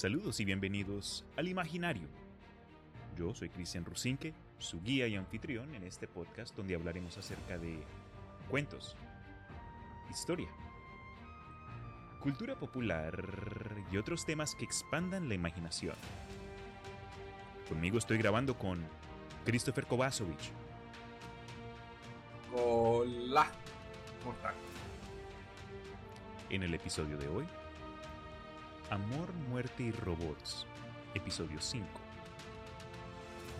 Saludos y bienvenidos al Imaginario. Yo soy Cristian Rusinque, su guía y anfitrión en este podcast donde hablaremos acerca de cuentos, historia, cultura popular y otros temas que expandan la imaginación. Conmigo estoy grabando con Christopher Kovacevic, Hola. ¿Cómo? En el episodio de hoy, Amor, Muerte y Robots, episodio 5.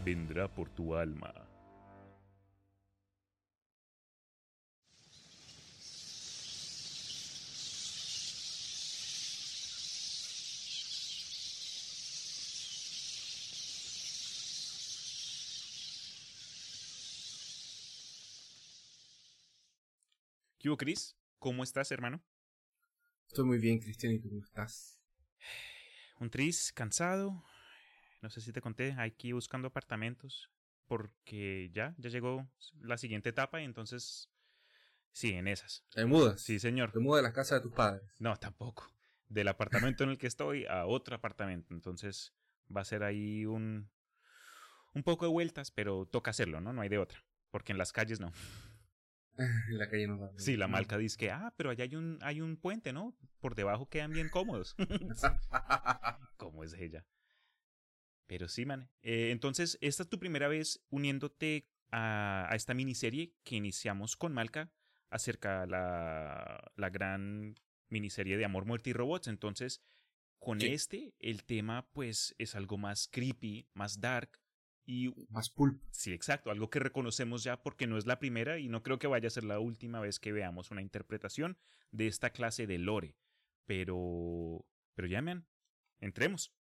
Vendrá por tu alma. ¿Qué hubo, Chris? ¿Cómo estás, hermano? Estoy muy bien, Cristian, ¿y tú cómo estás? Un tris, cansado. No sé si te conté, aquí buscando apartamentos. Porque ya, ya llegó la siguiente etapa y entonces. Sí, en esas. ¿Te mudas? Sí, señor. ¿Te mudas de la casa de tus padres? No, tampoco. Del apartamento en el que estoy a otro apartamento. Entonces va a ser ahí un. Un poco de vueltas, pero toca hacerlo, ¿no? No hay de otra. Porque en las calles no. En la calle no da. Sí, la malca dice que, ah, pero allá hay un, hay un puente, ¿no? Por debajo quedan bien cómodos. ¿Cómo es ella? Pero sí, man. Eh, entonces, esta es tu primera vez uniéndote a, a esta miniserie que iniciamos con Malca acerca de la, la gran miniserie de Amor, Muerte y Robots. Entonces, con Sí. este, el tema, pues, es algo más creepy, más dark y Más pulpo. Sí, exacto, algo que reconocemos ya porque no es la primera y no creo que vaya a ser la última vez que veamos una interpretación de esta clase de lore. Pero, pero ya, man, entremos.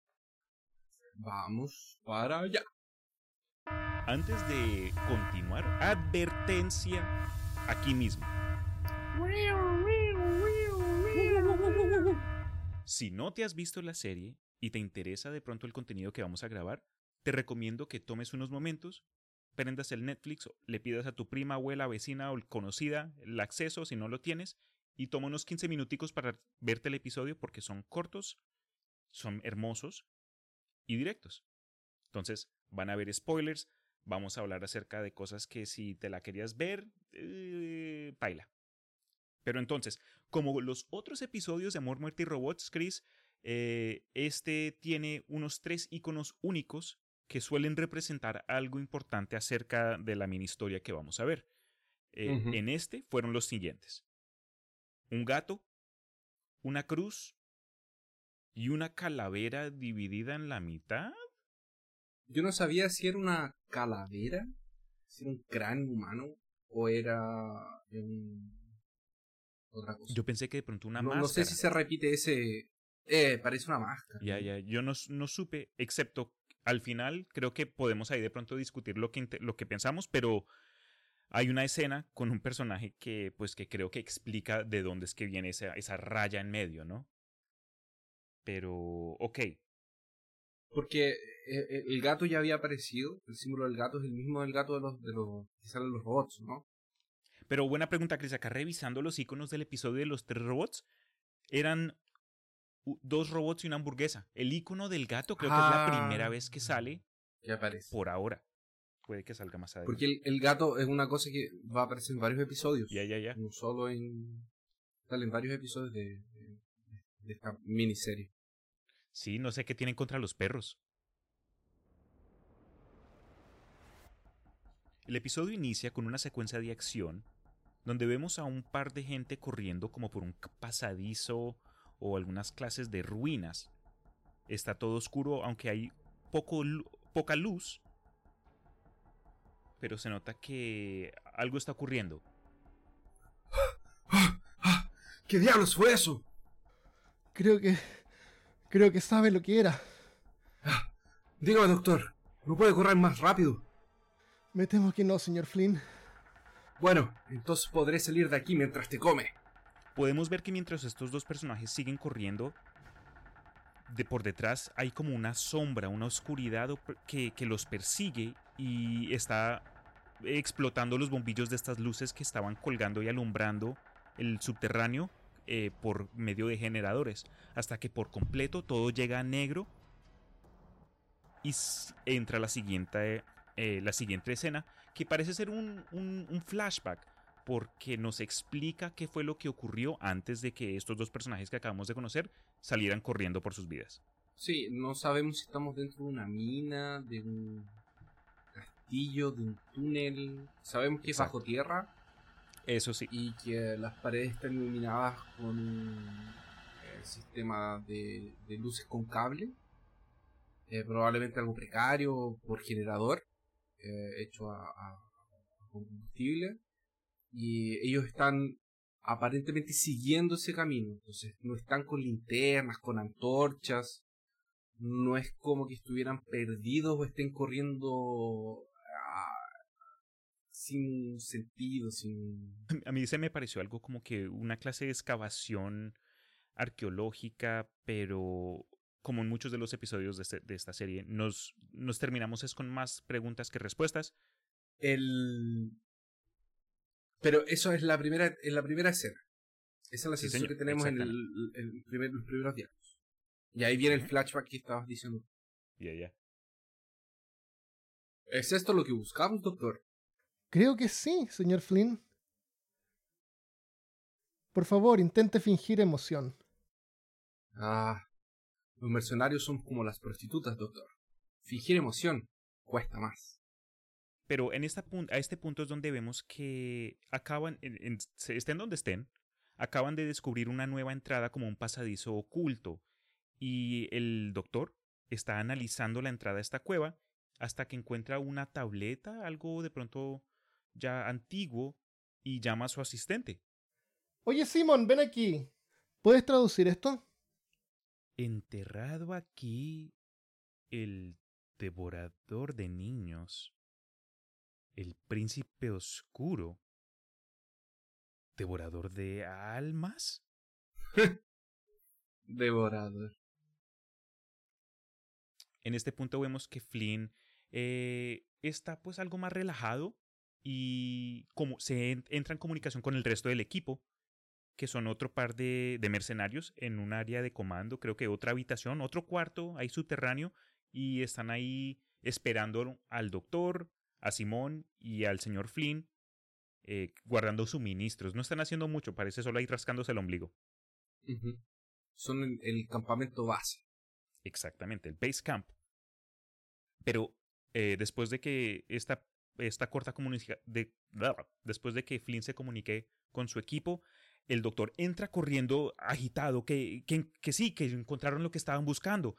Vamos para allá. Antes de continuar, advertencia aquí mismo. Si no te has visto la serie y te interesa de pronto el contenido que vamos a grabar, te recomiendo que tomes unos momentos, prendas el Netflix, le pidas a tu prima, abuela, vecina o conocida el acceso si no lo tienes y toma unos 15 minuticos para verte el episodio porque son cortos, son hermosos y directos. Entonces, van a haber spoilers, vamos a hablar acerca de cosas que si te la querías ver, eh. Pero entonces, como los otros episodios de Amor, Muerte y Robots, Chris, eh, este tiene unos tres iconos únicos que suelen representar algo importante acerca de la mini historia que vamos a ver. Eh. En este fueron los siguientes. Un gato, una cruz y una calavera dividida en la mitad. Yo no sabía si era una calavera, si era un cráneo humano o era un... otra cosa. Yo pensé que de pronto una no, máscara. no sé si se repite ese... Eh, parece una máscara. Ya, ya, yo no, no supe, excepto al final, creo que podemos ahí de pronto discutir lo que, lo que pensamos, pero hay una escena con un personaje que, pues, que creo que explica de dónde es que viene esa, esa raya en medio, ¿no? Pero, ok, Porque eh, eh, el gato ya había aparecido. El símbolo del gato es el mismo del gato de los, de los que salen los robots, ¿no? pero buena pregunta, Chris, acá revisando los iconos del episodio de los tres robots, eran dos robots y una hamburguesa. El icono del gato creo que es la Ah. primera vez que sale Ya aparece. por ahora. Puede que salga más adelante. Porque el, el gato es una cosa que va a aparecer en varios episodios. Ya, ya, ya. No solo en. Sale en varios episodios de, de, de esta miniserie. Sí, no sé qué tienen contra los perros. El episodio inicia con una secuencia de acción donde vemos a un par de gente corriendo como por un pasadizo o algunas clases de ruinas. Está todo oscuro, aunque hay poco, poca luz, pero se nota que algo está ocurriendo. ¿Qué diablos fue eso? Creo que. Creo que sabe lo que era. Dígame, doctor. ¿No puede correr más rápido? Me temo que no, señor Flynn. Bueno, entonces podré salir de aquí mientras te come. Podemos ver que mientras estos dos personajes siguen corriendo, de por detrás hay como una sombra, una oscuridad que, que los persigue y está explotando los bombillos de estas luces que estaban colgando y alumbrando el subterráneo eh, por medio de generadores, hasta que por completo todo llega a negro y entra la siguiente, eh, la siguiente escena, que parece ser un, flashback, porque nos explica qué fue lo que ocurrió antes de que estos dos personajes que acabamos de conocer salieran corriendo por sus vidas. Sí, no sabemos si estamos dentro de una mina, de un castillo, de un túnel. Sabemos que es bajo tierra. Eso sí. Y que las paredes están iluminadas con un eh, sistema de, luces con cable. Eh, probablemente algo precario por generador eh, hecho a, combustible. Y ellos están aparentemente siguiendo ese camino. Entonces no están con linternas, con antorchas. No es como que estuvieran perdidos o estén corriendo sin sentido, sin... A mí se me pareció algo como que una clase de excavación arqueológica, pero como en muchos de los episodios de, este, esta serie, nos, nos terminamos es con más preguntas que respuestas. El... Pero eso es la primera, en la primera escena. Esa es la sensación que tenemos en el, primer, los primeros diálogos. Y ahí viene el flashback que estabas diciendo. Ya, ya. ¿Es esto lo que buscamos, doctor? Creo que sí, señor Flynn. Por favor, intente fingir emoción. Ah, los mercenarios son como las prostitutas, doctor. Fingir emoción cuesta más. Pero en esta a este punto es donde vemos que acaban, estén donde estén, acaban de descubrir una nueva entrada como un pasadizo oculto. Y el doctor está analizando la entrada a esta cueva hasta que encuentra una tableta, algo de pronto ya antiguo, y llama a su asistente. Oye, Simon, ven aquí. ¿Puedes traducir esto? Enterrado aquí el devorador de niños, el príncipe oscuro, devorador de almas. devorador. En este punto vemos que Flynn eh, está pues algo más relajado y como se entra en comunicación con el resto del equipo, que son otro par de, mercenarios en un área de comando, creo que otra habitación, otro cuarto ahí subterráneo, y están ahí esperando al doctor, a Simón y al señor Flynn, eh, guardando suministros. No están haciendo mucho, parece solo ahí rascándose el ombligo. Son el, el, campamento base. Exactamente, el base camp. Pero eh, después de que esta esta corta comunicación, de, después de que Flynn se comunique con su equipo, el doctor entra corriendo agitado, que, que, que sí, que encontraron lo que estaban buscando.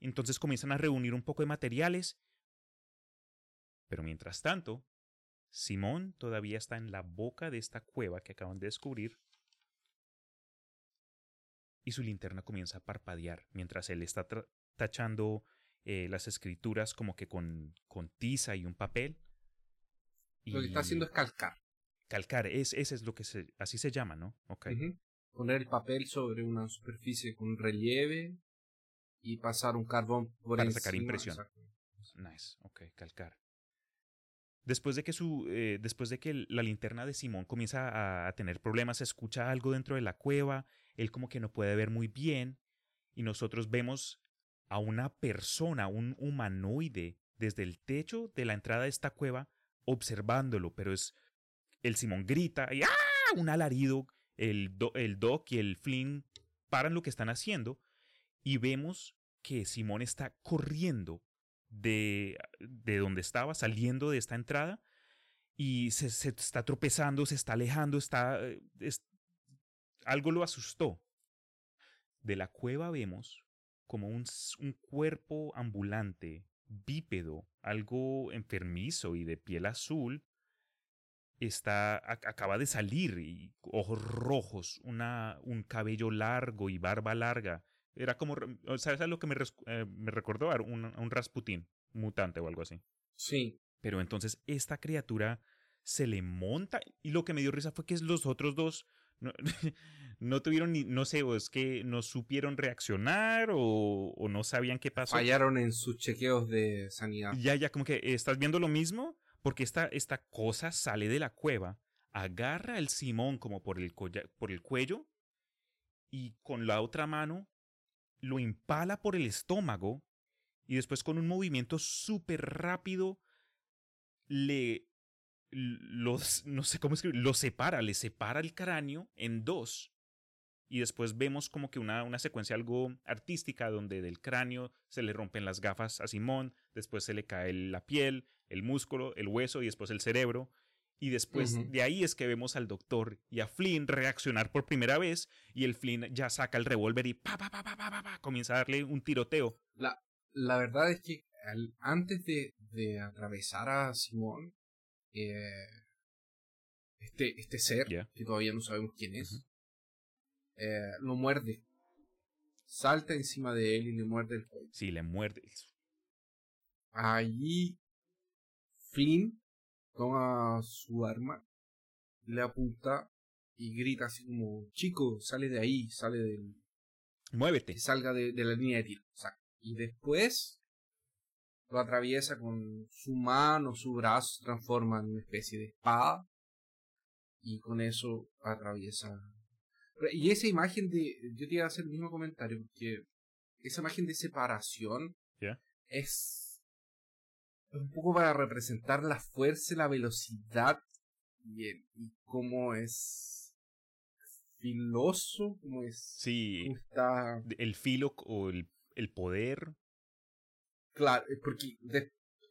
Entonces comienzan a reunir un poco de materiales. Pero mientras tanto, Simón todavía está en la boca de esta cueva que acaban de descubrir. Y su linterna comienza a parpadear mientras él está tachando eh, las escrituras como que con, con tiza y un papel. Lo que está haciendo es calcar. Calcar, es, ese es lo que se, así se llama, ¿no? Okay. Poner el papel sobre una superficie con relieve y pasar un carbón por Para sacar impresión. Nice, ok, calcar. Después de que su, eh, después de que la linterna de Simón comienza a, tener problemas, escucha algo dentro de la cueva, él como que no puede ver muy bien, y nosotros vemos a una persona, un humanoide, desde el techo de la entrada de esta cueva, observándolo, pero es el Simón grita y ¡ah! un alarido, el, el Doc y el Flynn paran lo que están haciendo y vemos que Simón está corriendo de, de donde estaba, saliendo de esta entrada y se, está tropezando, se está alejando, está, algo lo asustó. De la cueva vemos como un, un cuerpo ambulante bípedo, algo enfermizo y de piel azul, está, acaba de salir ojos rojos, una, un cabello largo y barba larga. Era como, ¿sabes a lo que me, eh, me recordó? A un, un Rasputín mutante o algo así. Sí. Pero entonces esta criatura se le monta y lo que me dio risa fue que los otros dos no, no tuvieron ni, no sé, o es que no supieron reaccionar o, o, no sabían qué pasó. Fallaron en sus chequeos de sanidad. Ya, ya, como que estás viendo lo mismo, porque esta, esta cosa sale de la cueva, agarra al Simón como por el, por el cuello y con la otra mano lo impala por el estómago y después con un movimiento súper rápido le los no sé cómo escribir, lo separa, le separa el cráneo en dos. Y después vemos como que una, una secuencia algo artística donde del cráneo se le rompen las gafas a Simón, después se le cae la piel, el músculo, el hueso y después el cerebro. Y después de ahí es que vemos al doctor y a Flynn reaccionar por primera vez y el Flynn ya saca el revólver y pa, pa, pa, pa, pa, pa, comienza a darle un tiroteo. La, la verdad es que antes de, de, atravesar a Simón, eh, este, este ser, que todavía no sabemos quién es, eh, lo muerde. Salta encima de él y le muerde el cuello. Sí, le muerde. Allí Flynn toma su arma, le apunta y grita así como, chico, sale de ahí, sale del... Muévete. salga de, de la línea de tiro. Y después lo atraviesa con su mano, su brazo se transforma en una especie de espada y con eso atraviesa. Y esa imagen de, yo te iba a hacer el mismo comentario, porque esa imagen de separación es un poco para representar la fuerza, la velocidad y, el, y cómo es filoso, cómo es... Sí, el filo o el, el poder Claro, porque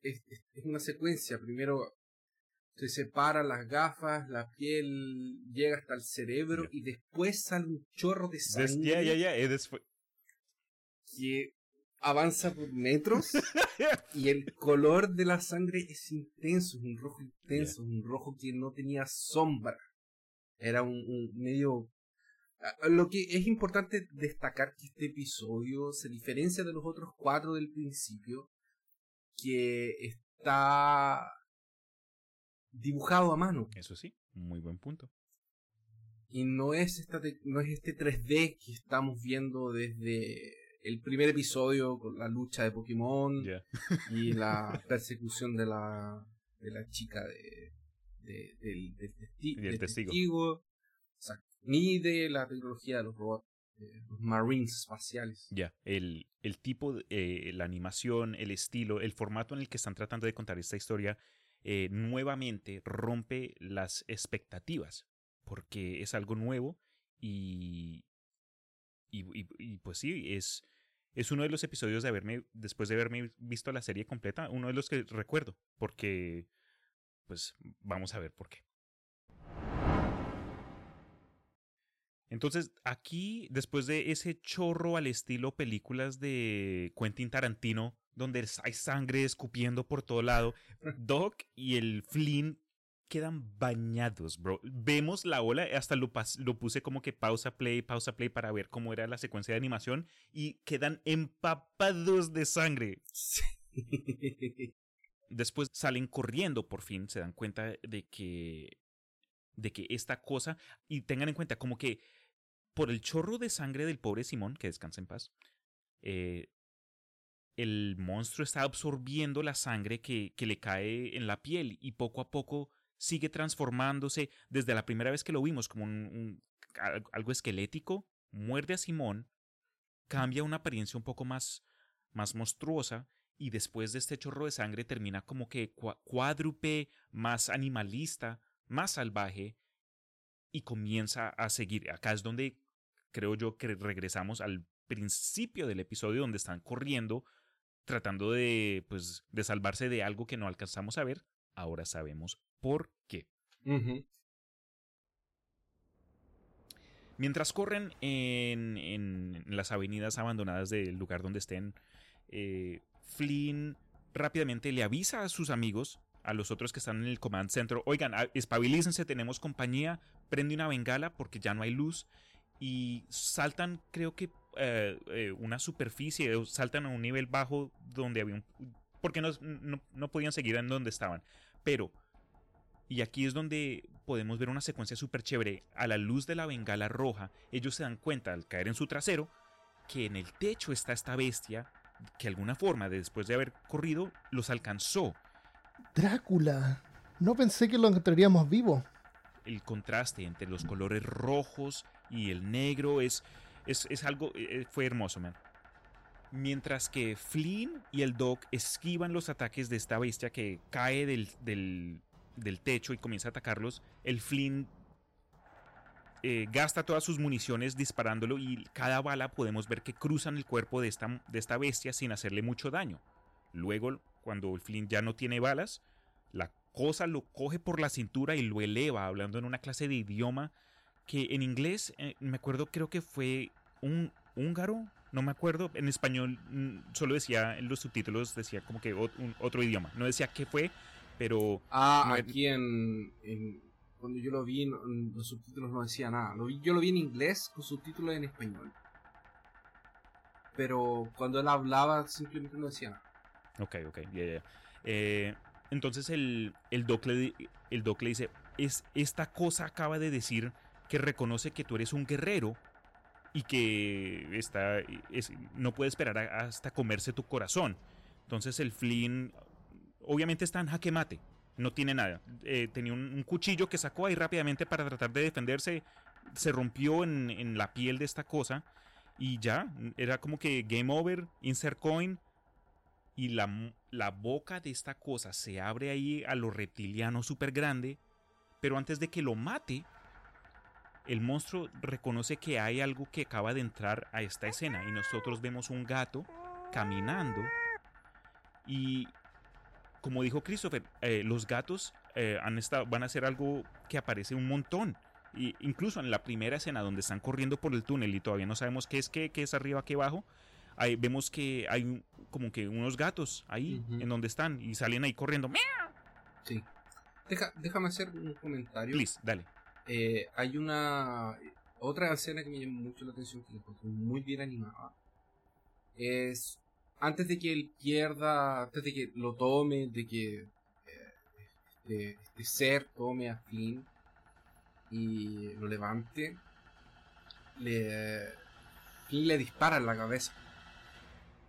es, una secuencia. Primero se separan las gafas, la piel llega hasta el cerebro y después sale un chorro de sangre. Ya, ya, ya. Que avanza por metros y el color de la sangre es intenso, es un rojo intenso, un rojo que no tenía sombra. Era un, un medio lo que es importante destacar que este episodio se diferencia de los otros cuatro del principio, que está dibujado a mano. Eso sí, muy buen punto. Y no es, esta no es este 3D que estamos viendo desde el primer episodio con la lucha de Pokémon y la persecución de la, de la chica de, del, del, testigo ni de la tecnología de los robots, los Marines espaciales. Ya, el, el tipo, eh, la animación, el estilo, el formato en el que están tratando de contar esta historia, eh, nuevamente rompe las expectativas, porque es algo nuevo y, y, y, pues sí, es, es uno de los episodios de haberme, después de haberme visto la serie completa, uno de los que recuerdo, porque, pues vamos a ver por qué. Entonces, aquí, después de ese chorro al estilo películas de Quentin Tarantino, donde hay sangre escupiendo por todo lado, Doc y el Flynn quedan bañados, bro. Vemos la ola, hasta lo, lo, puse como que pausa play, pausa play para ver cómo era la secuencia de animación y quedan empapados de sangre. Después salen corriendo, por fin se dan cuenta de que de que esta cosa y tengan en cuenta como que por el chorro de sangre del pobre Simón, que descansa en paz, eh, el monstruo está absorbiendo la sangre que, que, le cae en la piel y poco a poco sigue transformándose desde la primera vez que lo vimos como un, algo esquelético, muerde a Simón, cambia una apariencia un poco más, más monstruosa y después de este chorro de sangre termina como que cuádrupe, más animalista, más salvaje y comienza a seguir. Acá es donde creo yo que regresamos al principio del episodio donde están corriendo tratando de pues de salvarse de algo que no alcanzamos a ver. Ahora sabemos por qué. Mientras corren en, en, las avenidas abandonadas del lugar donde estén, eh, Flynn rápidamente le avisa a sus amigos, a los otros que están en el command center, oigan, espabilícense, tenemos compañía, prende una bengala porque ya no hay luz y saltan, creo que eh, eh, una superficie, saltan a un nivel bajo donde había un... porque no, no, podían seguir en donde estaban. Pero, y aquí es donde podemos ver una secuencia súper chévere, a la luz de la bengala roja, ellos se dan cuenta al caer en su trasero que en el techo está esta bestia que de alguna forma, después de haber corrido, los alcanzó. Drácula. No pensé que lo encontraríamos vivo. El contraste entre los colores rojos y el negro es, Es, es algo, eh, fue hermoso, man. Mientras que Flynn y el Doc esquivan los ataques de esta bestia que cae del, del, del techo y comienza a atacarlos, el Flynn eh, gasta todas sus municiones disparándolo y cada bala podemos ver que cruzan el cuerpo de esta, de esta bestia sin hacerle mucho daño. Luego, cuando el Flynn ya no tiene balas, la cosa lo coge por la cintura y lo eleva, hablando en una clase de idioma que en inglés, eh, me acuerdo, creo que fue un húngaro, no me acuerdo, en español mm, solo decía, en los subtítulos decía como que otro idioma, no decía qué fue, pero Ah, No, aquí en, en- Cuando yo lo vi, no- los subtítulos no decía nada. Lo vi- yo lo vi en inglés con subtítulos en español. Pero cuando él hablaba, simplemente no decía nada. Ok, ok, ya, ya. Eh, entonces el, el, doc le, el doc le dice, es, esta cosa acaba de decir que reconoce que tú eres un guerrero y que está, es- no puede esperar a- hasta comerse tu corazón. Entonces el Flynn obviamente está en jaque mate, no tiene nada. Eh, tenía un, cuchillo que sacó ahí rápidamente para tratar de defenderse, se rompió en, en la piel de esta cosa y ya, era como que game over, insert coin, y la, la boca de esta cosa se abre ahí a lo reptiliano súper grande, pero antes de que lo mate, el monstruo reconoce que hay algo que acaba de entrar a esta escena y nosotros vemos un gato caminando y como dijo Christopher, eh, los gatos eh, han estado, van a ser algo que aparece un montón. Y incluso en la primera escena donde están corriendo por el túnel y todavía no sabemos qué es qué, qué es arriba, qué abajo, ahí vemos que hay un- como que unos gatos ahí en donde están y salen ahí corriendo. Sí. Deja- déjame hacer un comentario. Please, dale. Eh, hay una otra escena que me llamó mucho la atención que encontré muy bien animada es antes de que él pierda antes de que lo tome de que eh, este, este ser tome a Flynn y lo levante le Flynn le dispara en la cabeza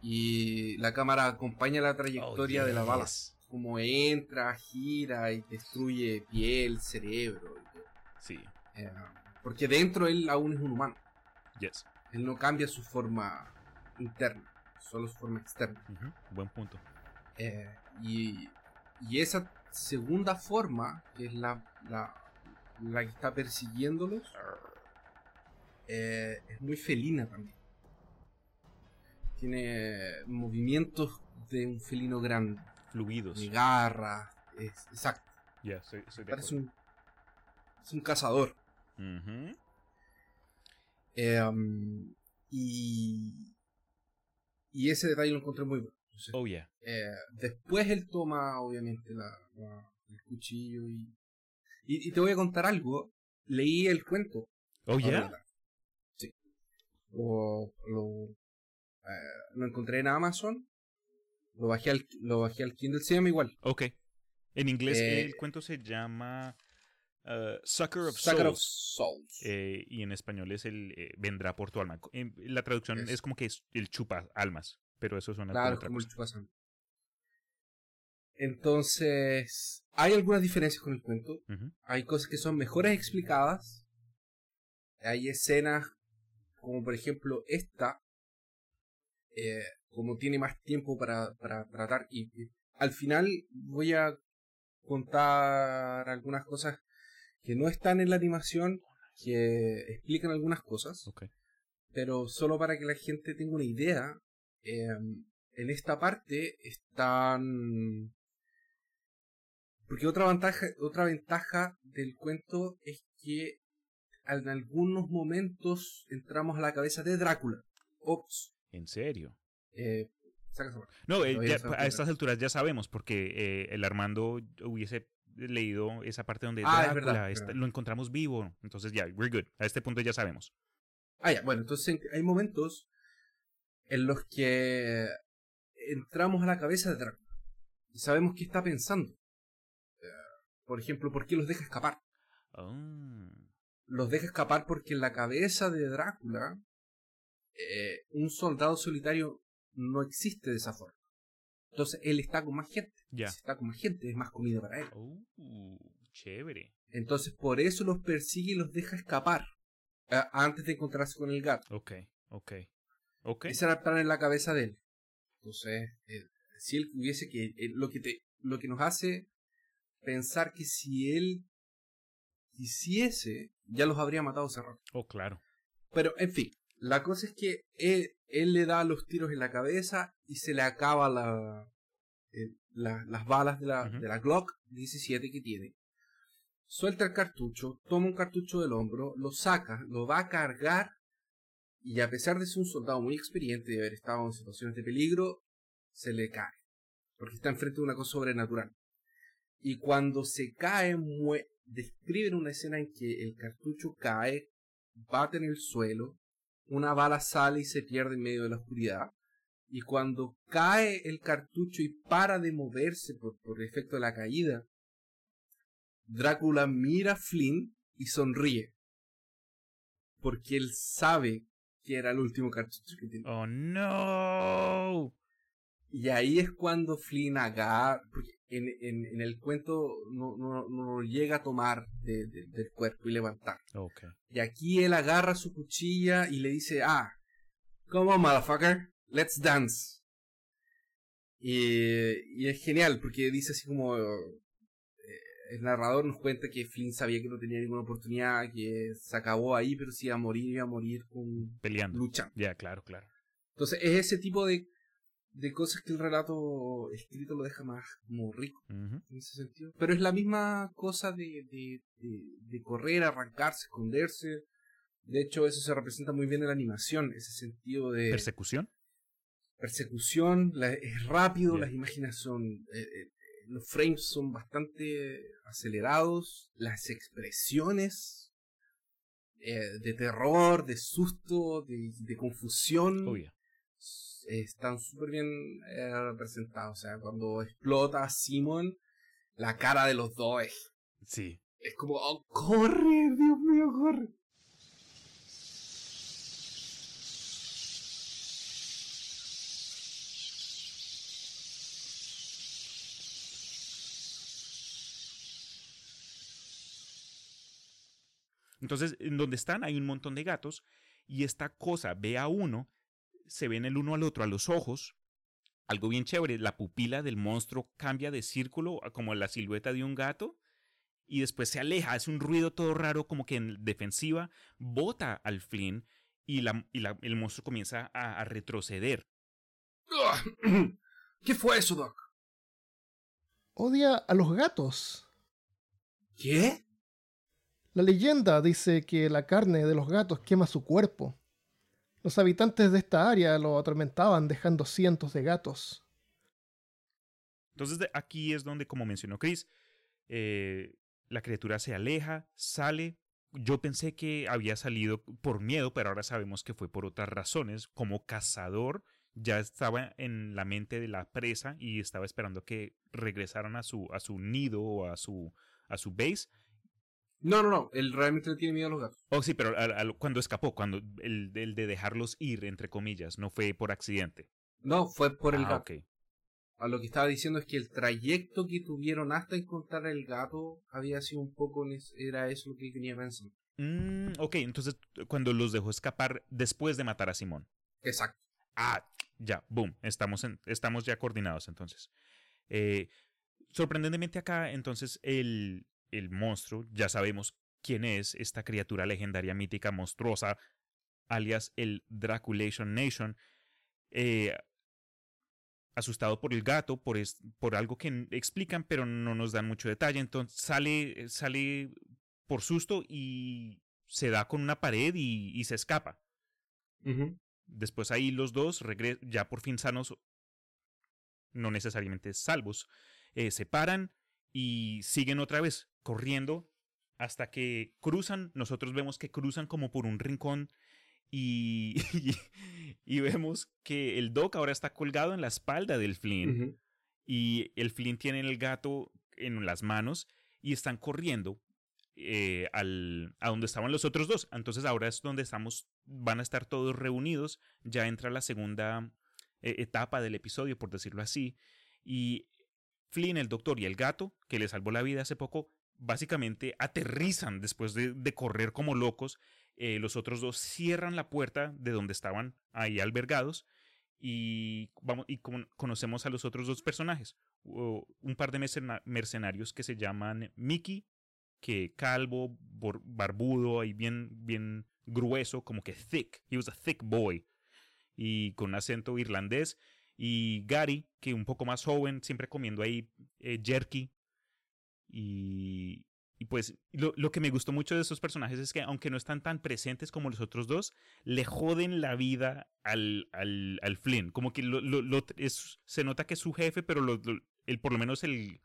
y la cámara acompaña la trayectoria de la bala como entra gira y destruye piel cerebro y todo. Sí, Eh, porque dentro él aún es un humano. yes. Él no cambia su forma interna, solo su forma externa. Buen punto. Eh, y, y esa segunda forma, que es la, la, la que está persiguiéndolos, eh, es muy felina también. Tiene movimientos de un felino grande, Fluidos. de garras, es, exacto. Parece un, es un cazador. Eh, um, y, y ese detalle lo encontré muy bueno. Entonces, Oh, yeah. eh, después él toma, obviamente, la, la- el cuchillo y, y. y te voy a contar algo. Leí el cuento. Oh, yeah. Sí. Lo, lo, eh, lo encontré en Amazon. Lo bajé al, lo bajé al Kindle. Se llama igual. Ok. En inglés Eh, el cuento se llama uh, Sucker of Sucker of Souls. Eh, y en español es el eh, Vendrá por tu alma. En- la traducción Es- es como que es el chupa almas, pero eso suena Claro, como es otra como el cosa. chupasangre. Entonces, hay algunas diferencias con el cuento. Hay cosas que son mejores explicadas. Hay escenas como por ejemplo esta, eh, como tiene más tiempo para, para tratar y, y al final voy a contar algunas cosas que no están en la animación, que explican algunas cosas, Ok. pero solo para que la gente tenga una idea, eh, en esta parte están... Porque otra ventaja, otra ventaja del cuento es que en algunos momentos entramos a la cabeza de Drácula. Ops. ¿En serio? Eh. No, eh, ya- a estas alturas ya sabemos porque eh, el Armando hubiese leído esa parte donde Ah, es Drácula verdad, está- verdad. lo encontramos vivo. Entonces ya, we're good. A este punto ya sabemos. Ah, ya, bueno, entonces en- hay momentos en los que entramos a la cabeza de Drácula y sabemos qué está pensando. Eh, por ejemplo, ¿por qué los deja escapar? Oh. Los deja escapar porque en la cabeza de Drácula eh, un soldado solitario no existe de esa forma. Entonces él está con más gente. Ya. Si está con más gente, es más comida para él. Oh, chévere. Entonces por eso los persigue y los deja escapar. eh, antes de encontrarse con el gato. Ok, ok. Ok. Ese era el plan en la cabeza de él. Entonces, eh, si él hubiese que. eh, lo, que te, lo que nos hace pensar que si él quisiese, ya los habría matado hace rato. Oh, claro. Pero, en fin, la cosa es que él, él le da los tiros en la cabeza y se le acaba la, las balas de la, de la Glock 17 que tiene. Suelta el cartucho, toma un cartucho del hombro, lo saca, lo va a cargar y a pesar de ser un soldado muy experiente y haber estado en situaciones de peligro, se le cae. Porque está enfrente de una cosa sobrenatural. Y cuando se cae, describen una escena en que el cartucho cae, bate en el suelo, una bala sale y se pierde en medio de la oscuridad. Y cuando cae el cartucho y para de moverse por, por efecto de la caída, Drácula mira a Flynn y sonríe. Porque él sabe que era el último cartucho que tenía. Oh, no. Y ahí es cuando Flynn agarra, porque en, en, en el cuento no, no, no lo llega a tomar de- de- del cuerpo y levantar. Ok. Y aquí él agarra su cuchilla y le dice, ah, come on, motherfucker, let's dance. Y, y es genial porque dice así como, eh, el narrador nos cuenta que Flynn sabía que no tenía ninguna oportunidad, que se acabó ahí, pero si iba a morir, iba a morir con Peleando. lucha. Ya, claro, claro. Entonces es ese tipo de, de cosas que el relato escrito lo deja más como rico en ese sentido. Pero es la misma cosa de, de, de, de correr, arrancarse, esconderse. De hecho, eso se representa muy bien en la animación, ese sentido de ¿Persecución? persecución, la- es rápido, las imágenes son, eh, eh, los frames son bastante acelerados, las expresiones eh, de terror, de susto, de, de confusión eh, están súper bien eh, representados. O sea, cuando explota Simon, la cara de los dos es, Sí. es como, oh, corre, Dios mío, corre. Entonces, en donde están hay un montón de gatos y esta cosa ve a uno, se ven el uno al otro a los ojos. Algo bien chévere, la pupila del monstruo cambia de círculo a como la silueta de un gato y después se aleja, hace un ruido todo raro como que en defensiva, bota al Flynn y, la, y la- el monstruo comienza a, a retroceder. ¿Qué fue eso, Doc? Odia a los gatos. ¿Qué? La leyenda dice que la carne de los gatos quema su cuerpo. Los habitantes de esta área lo atormentaban dejando cientos de gatos. Entonces aquí es donde, como mencionó Chris, eh, la criatura se aleja, sale. Yo pensé que había salido por miedo, pero ahora sabemos que fue por otras razones. Como cazador, ya estaba en la mente de la presa y estaba esperando que regresaran a su, a su nido o a su, a su base. No, no, no. Él realmente le tiene miedo a los gatos. Oh, sí, pero a- a- cuando escapó, cuando el, el de dejarlos ir, entre comillas, no fue por accidente. No, fue por el Ah, gato. ok. A lo que estaba diciendo es que el trayecto que tuvieron hasta encontrar el gato había sido un poco. Era eso lo que tenía pensando. Mm, ok, entonces cuando los dejó escapar después de matar a Simón. Exacto. Ah, ya, boom, estamos, en- estamos ya coordinados entonces. Eh, sorprendentemente acá, entonces, el, el monstruo, ya sabemos quién es esta criatura legendaria, mítica, monstruosa, alias el Draculation Nation, eh, asustado por el gato, por, es- por algo que explican, pero no nos dan mucho detalle, entonces sale, sale por susto y se da con una pared y- y se escapa. Después ahí los dos, regre- ya por fin sanos, no necesariamente salvos, eh, se paran y siguen otra vez corriendo hasta que cruzan. Nosotros vemos que cruzan como por un rincón y, y, y vemos que el Doc ahora está colgado en la espalda del Flynn y el Flynn tiene el gato en las manos y están corriendo eh, al, a donde estaban los otros dos. Entonces ahora es donde estamos, van a estar todos reunidos. Ya entra la segunda eh, etapa del episodio, por decirlo así. Y Flynn, el doctor y el gato, que le salvó la vida hace poco, básicamente aterrizan después de, correr como locos eh, los otros dos cierran la puerta de donde estaban ahí albergados y, vamos, y conocemos a los otros dos personajes. un par de mercenarios que se llaman Mickey, que calvo, barbudo y bien, bien grueso, como que thick. He was a thick boy. Y con acento irlandés. Y Gary, que un poco más joven, siempre comiendo ahí eh, jerky. Y, y pues lo, lo, que me gustó mucho de esos personajes es que aunque no están tan presentes como los otros dos, le joden la vida al, al, al Flynn. Como que lo, lo, es, se nota que es su jefe, pero el, por lo menos el,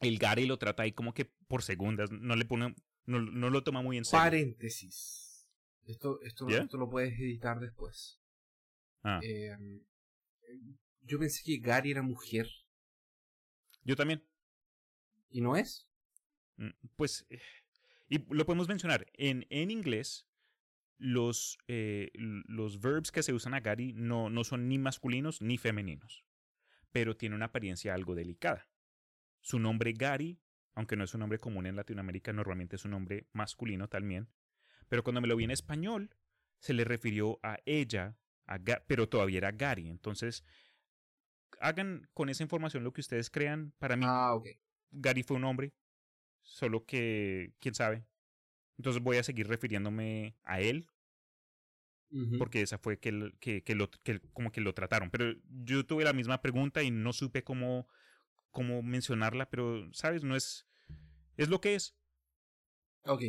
el Gary lo trata ahí como que por segundas. No le pone, no, no lo toma muy en serio. Paréntesis. Esto, esto, esto lo puedes editar después. Ah. Em, yo pensé que Gary era mujer. Yo también. ¿Y no es? Mm, pues, eh, y lo podemos mencionar, en, en inglés los, eh, los verbs que se usan a Gary no, no son ni masculinos ni femeninos, pero tiene una apariencia algo delicada. Su nombre Gary, aunque no es un nombre común en Latinoamérica, normalmente es un nombre masculino también, pero cuando me lo vi en español, se le refirió a ella, pero todavía era Gary. Entonces, hagan con esa información lo que ustedes crean. Para mí, ah, Gary fue un hombre, solo que, quién sabe. Entonces voy a seguir refiriéndome a él, porque esa fue que, que, que, lo, que como que lo trataron. Pero yo tuve la misma pregunta y no supe cómo, cómo mencionarla, pero, ¿sabes? No es... Es lo que es. Ok.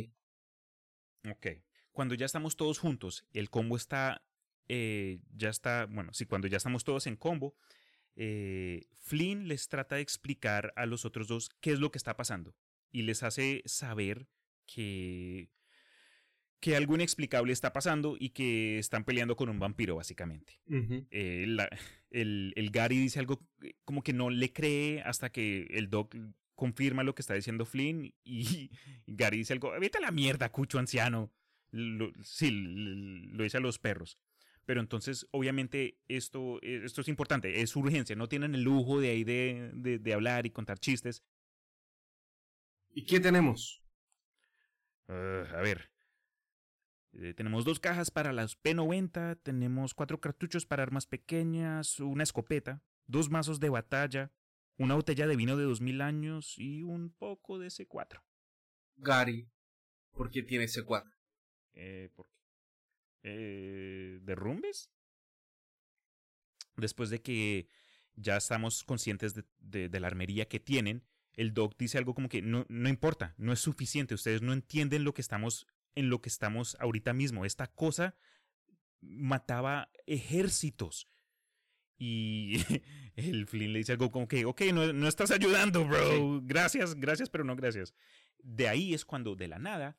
Ok. Cuando ya estamos todos juntos, el combo está... Eh, ya está... Bueno, sí, cuando ya estamos todos en combo, eh, Flynn les trata de explicar a los otros dos qué es lo que está pasando y les hace saber que, que algo inexplicable está pasando y que están peleando con un vampiro, básicamente. Eh, el, el, Gary dice algo como que no le cree hasta que el Doc confirma lo que está diciendo Flynn y, Gary dice algo, vete a la mierda, cucho anciano. sí, lo dice a los perros. Pero entonces, obviamente, esto, esto es importante, es urgencia, no tienen el lujo de ahí de, de hablar y contar chistes. ¿Y qué tenemos? Ah, a ver. Eh, tenemos dos cajas para las P90, tenemos cuatro cartuchos para armas pequeñas, una escopeta, dos mazos de batalla, una botella de vino de 2000 años y un poco de C4. Gary, ¿por qué tiene C4? Eh, ¿Por qué? Eh, ¿Derrumbes? Después de que ya estamos conscientes de, de la armería que tienen, el doc dice algo como que no, no importa, no es suficiente, ustedes no entienden lo que estamos, en lo que estamos ahorita mismo. Esta cosa mataba ejércitos. Y el Flynn le dice algo como que, ok, no, no estás ayudando, bro. Gracias, gracias, pero no gracias. De ahí es cuando de la nada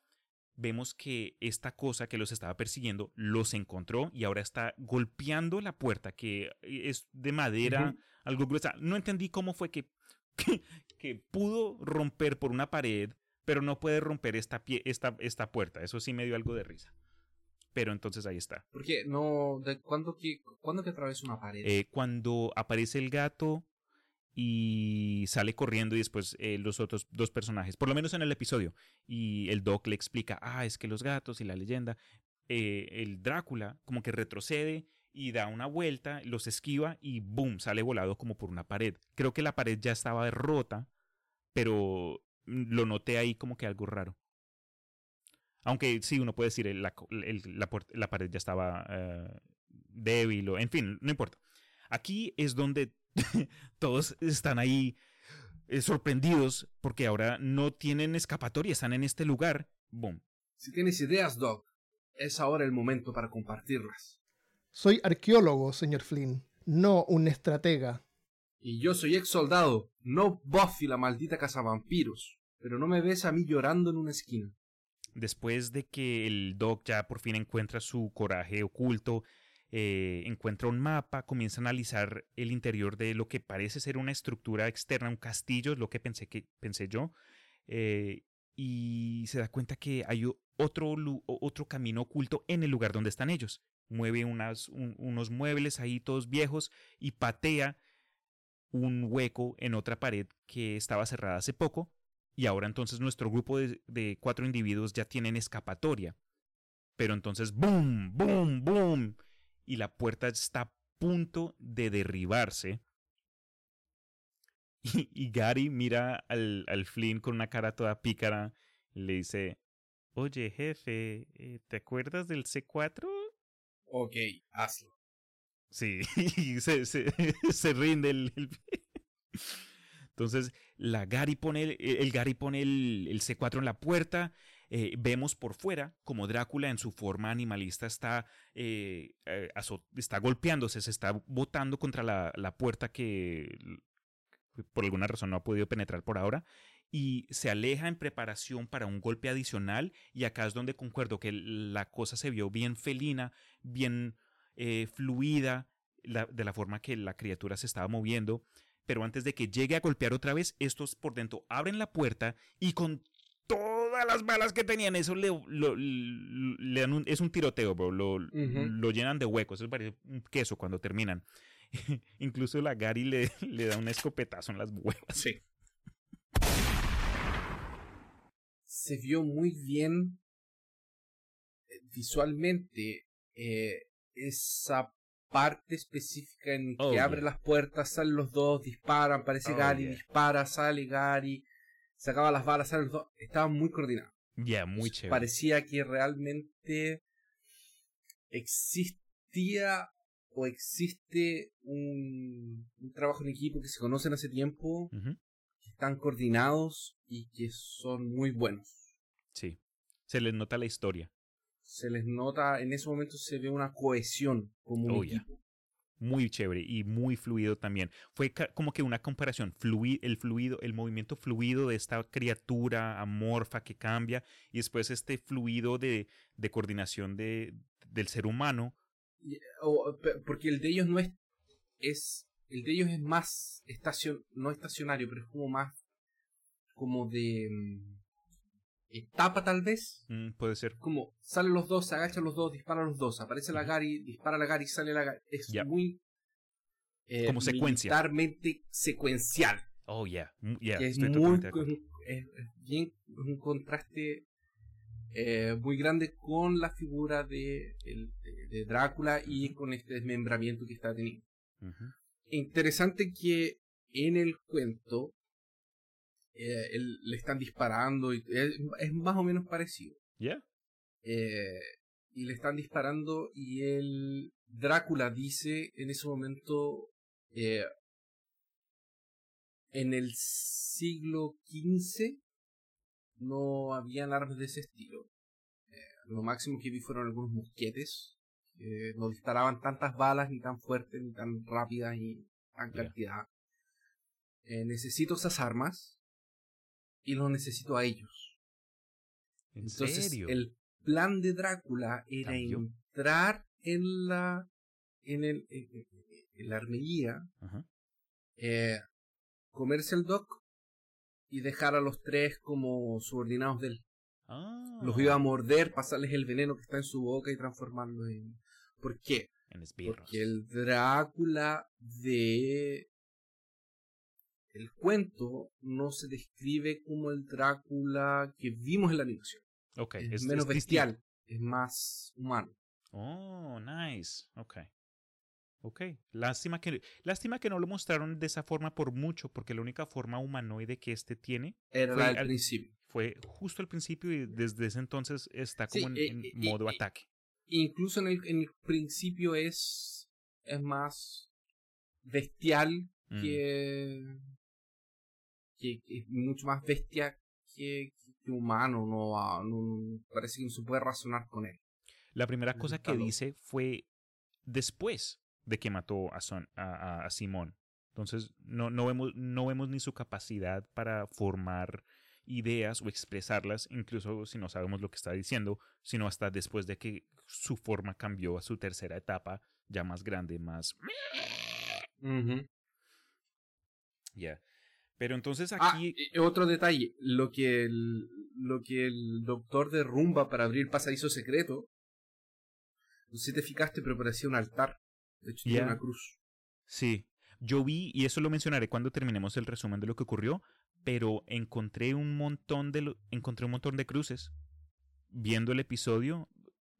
vemos que esta cosa que los estaba persiguiendo los encontró y ahora está golpeando la puerta que es de madera, algo gruesa. No entendí cómo fue que que, pudo romper por una pared, pero no puede romper esta, pie, esta, esta puerta. Eso sí me dio algo de risa. Pero entonces ahí está. Porque no. De, ¿cuándo, que, ¿Cuándo que atraviesa una pared? Eh, cuando aparece el gato y sale corriendo y después eh, los otros dos personajes, por lo menos en el episodio, y el Doc le explica, ah, es que los gatos y la leyenda, eh, el Drácula como que retrocede y da una vuelta, los esquiva y boom, sale volado como por una pared. Creo que la pared ya estaba rota, pero lo noté ahí como que algo raro. Aunque sí, uno puede decir, la, la, pared ya estaba eh, débil, o, en fin, no importa. Aquí es donde todos están ahí eh, sorprendidos porque ahora no tienen escapatoria, están en este lugar. Boom. Si tienes ideas, Doc, es ahora el momento para compartirlas. Soy arqueólogo, señor Flynn, no un estratega. Y yo soy ex soldado, no Buffy la maldita cazavampiros. Pero no me ves a mí llorando en una esquina. Después de que el Doc ya por fin encuentra su coraje oculto, eh, encuentra un mapa, comienza a analizar el interior de lo que parece ser una estructura externa, un castillo, es lo que pensé, que, pensé yo, eh, y se da cuenta que hay otro, otro camino oculto en el lugar donde están ellos mueve unos muebles ahí todos viejos y patea un hueco en otra pared que estaba cerrada hace poco y ahora entonces nuestro grupo de, cuatro individuos ya tienen escapatoria. Pero entonces, ¡boom! ¡boom! ¡boom! Y la puerta está a punto de derribarse. Y, Gary mira al, al, Flynn con una cara toda pícara. Y le dice: Oye, jefe, eh, ¿te acuerdas del C4? Ok, hazlo. Sí, y se, se, se rinde el, Entonces, la Gary pone, el, Gary pone el, el, C4 en la puerta. Eh, vemos por fuera como Drácula en su forma animalista está, eh, eh, está golpeándose, se está botando contra la, la, puerta que por alguna razón no ha podido penetrar por ahora y se aleja en preparación para un golpe adicional y acá es donde concuerdo que la cosa se vio bien felina, bien fluida, de la forma que la criatura se estaba moviendo pero antes de que llegue a golpear otra vez, estos por dentro abren la puerta y con todas las balas que tenían, eso le, le dan un, es un tiroteo, bro. Lo, lo, llenan de huecos. Eso parece un queso cuando terminan. Incluso la Gary le, le da un escopetazo en las huevas. Sí. Se vio muy bien eh, visualmente eh, esa parte específica en que oh, abre las puertas, salen los dos, disparan, aparece oh, Gary, dispara, sale Gary, sacaba las balas, salen los dos. Estaba muy coordinado. Ya, muy chévere. Parecía que realmente existía o existe un, un, trabajo en equipo que se conocen hace tiempo, que están coordinados y que son muy buenos. Sí, se les nota la historia se les nota, en ese momento se ve una cohesión como un oh, equipo. Muy chévere y muy fluido también. Fue como que una comparación, el fluido, el movimiento fluido de esta criatura amorfa que cambia y después este fluido de, de coordinación de, del ser humano. porque el de ellos no es, es, el de ellos es más no estacionario, pero es como más, como de, mm, etapa tal vez. Mm, puede ser. Como salen los dos, se agachan los dos, disparan los dos, aparece la Gary, dispara la Gary, sale la Gary. Es muy... Eh, Como secuencia. Militarmente secuencial. Oh, yeah. Mm, yeah. es muy... Es, bien un contraste eh, muy grande con la figura de, de, Drácula y con este desmembramiento que está teniendo. Interesante que en el cuento eh, le están disparando y es, más o menos parecido. ¿Ya? Eh, y le están disparando y el Drácula dice en ese momento eh, en el siglo XV no habían armas de ese estilo. lo máximo que vi fueron algunos mosquetes. no disparaban tantas balas ni tan fuertes ni tan rápidas y tan cantidad. necesito esas armas y los necesito a ellos. Entonces, el plan de Drácula era entrar en la en el en, la armería, eh, comerse el doc y dejar a los tres como subordinados de él. Los iba a ah. morder, pasarles el veneno que está en su boca y transformarlos en. ¿Por qué? Porque el Drácula de el cuento no se describe como el Drácula que vimos en la animación. Okay, es, menos bestial, es más humano. Oh, nice. Ok. Ok. Lástima que, lástima que no lo mostraron de esa forma por mucho, porque la única forma humanoide que este tiene era la al principio. Fue justo al principio y desde ese entonces está como en, eh, modo ataque. Incluso en el, en el, principio es, es más bestial mm. que, que, es mucho más bestia que, humano, no, no, parece que no se puede razonar con él. La primera cosa que dice fue después de que mató a, Son, a, a, Simón. Entonces no, no, vemos, no vemos ni su capacidad para formar ideas o expresarlas, incluso si no sabemos lo que está diciendo, sino hasta después de que su forma cambió a su tercera etapa, ya más grande, más... Ya. Pero entonces ah, aquí. otro detalle. Lo que, el, lo que el doctor derrumba para abrir pasadizo secreto. No sé si te fijaste, pero parecía un altar. De hecho, tiene una cruz. Sí. Yo vi, y eso lo mencionaré cuando terminemos el resumen de lo que ocurrió, pero encontré un montón de, encontré un montón de cruces. Viendo el episodio,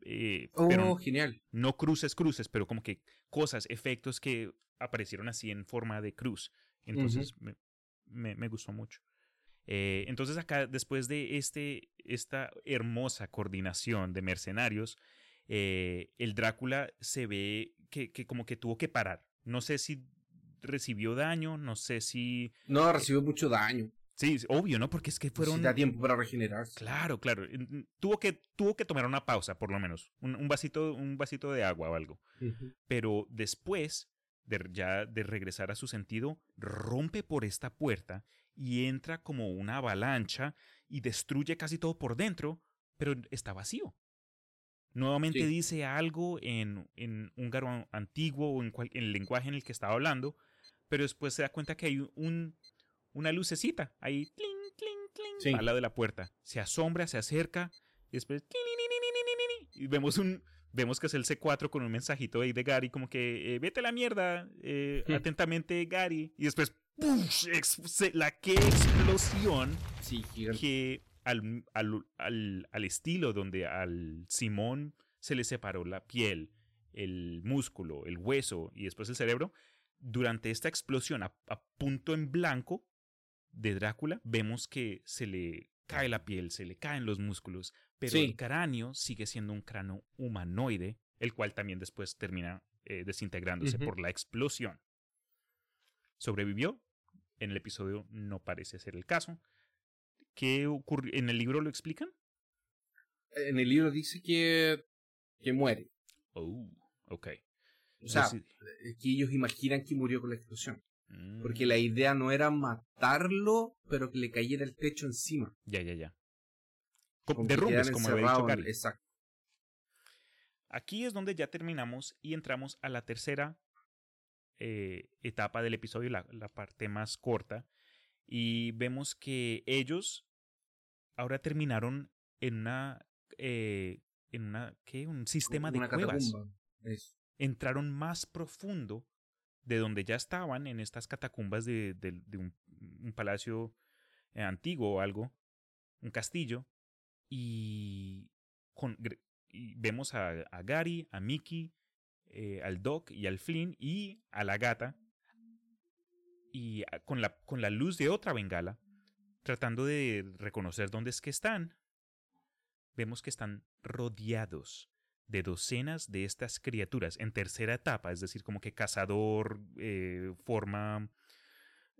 eh, Oh, pero genial. no cruces, cruces, pero como que cosas, efectos que aparecieron así en forma de cruz. Entonces me, me- me gustó mucho. Eh, entonces acá, después de este, esta hermosa coordinación de mercenarios, eh, el Drácula se ve que, que como que tuvo que parar. No sé si recibió daño, no sé si... No recibió mucho daño. Sí, es obvio, ¿no? Porque es que fueron... Necesita tiempo para regenerarse. Claro, claro. Tuvo que, tuvo que tomar una pausa, por lo menos. Un, un vasito, un vasito de agua o algo. Pero después de ya de regresar a su sentido, rompe por esta puerta y entra como una avalancha y destruye casi todo por dentro, pero está vacío. Nuevamente Sí. dice algo en, en húngaro antiguo o en, cual- en el lenguaje en el que estaba hablando, pero después se da cuenta que hay un, una lucecita ahí, cling, cling, cling, Sí. al lado de la puerta. Se asombra, se acerca y después y vemos un vemos que es el C4 con un mensajito ahí de Gary como que eh, vete a la mierda eh, Hmm. atentamente Gary y después la que explosión Sí, que al, al, al, al estilo donde al Simón se le separó la piel, el músculo, el hueso y después el cerebro, durante esta explosión a, a punto en blanco de Drácula, vemos que se le cae la piel, se le caen los músculos, pero Sí. el cráneo sigue siendo un cráneo humanoide, el cual también después termina eh, desintegrándose por la explosión. ¿Sobrevivió? En el episodio no parece ser el caso. ¿Qué ocurrió? ¿En el libro lo explican? En el libro dice que, que muere. Oh, ok. O sea, Entonces, eh, que ellos imaginan que murió con la explosión. Mm, Porque la idea no era matarlo, pero que le cayera el techo encima. Ya, ya, ya. Como Derrumbes, como había dicho. Exacto. Aquí es donde ya terminamos y entramos a la tercera eh, etapa del episodio, la, la parte más corta. Y vemos que ellos ahora terminaron en una. eh, en una. ¿Qué? Un sistema de Una cuevas. Eso. entraron más profundo de donde ya estaban en estas catacumbas de, un, palacio eh, antiguo o algo, un castillo, y, vemos a, Gary, a Mickey, eh, al Doc y al Flynn y a la gata, y con la, con la luz de otra bengala, tratando de reconocer dónde es que están, vemos que están rodeados de docenas de estas criaturas en tercera etapa, es decir, como que cazador, eh, forma,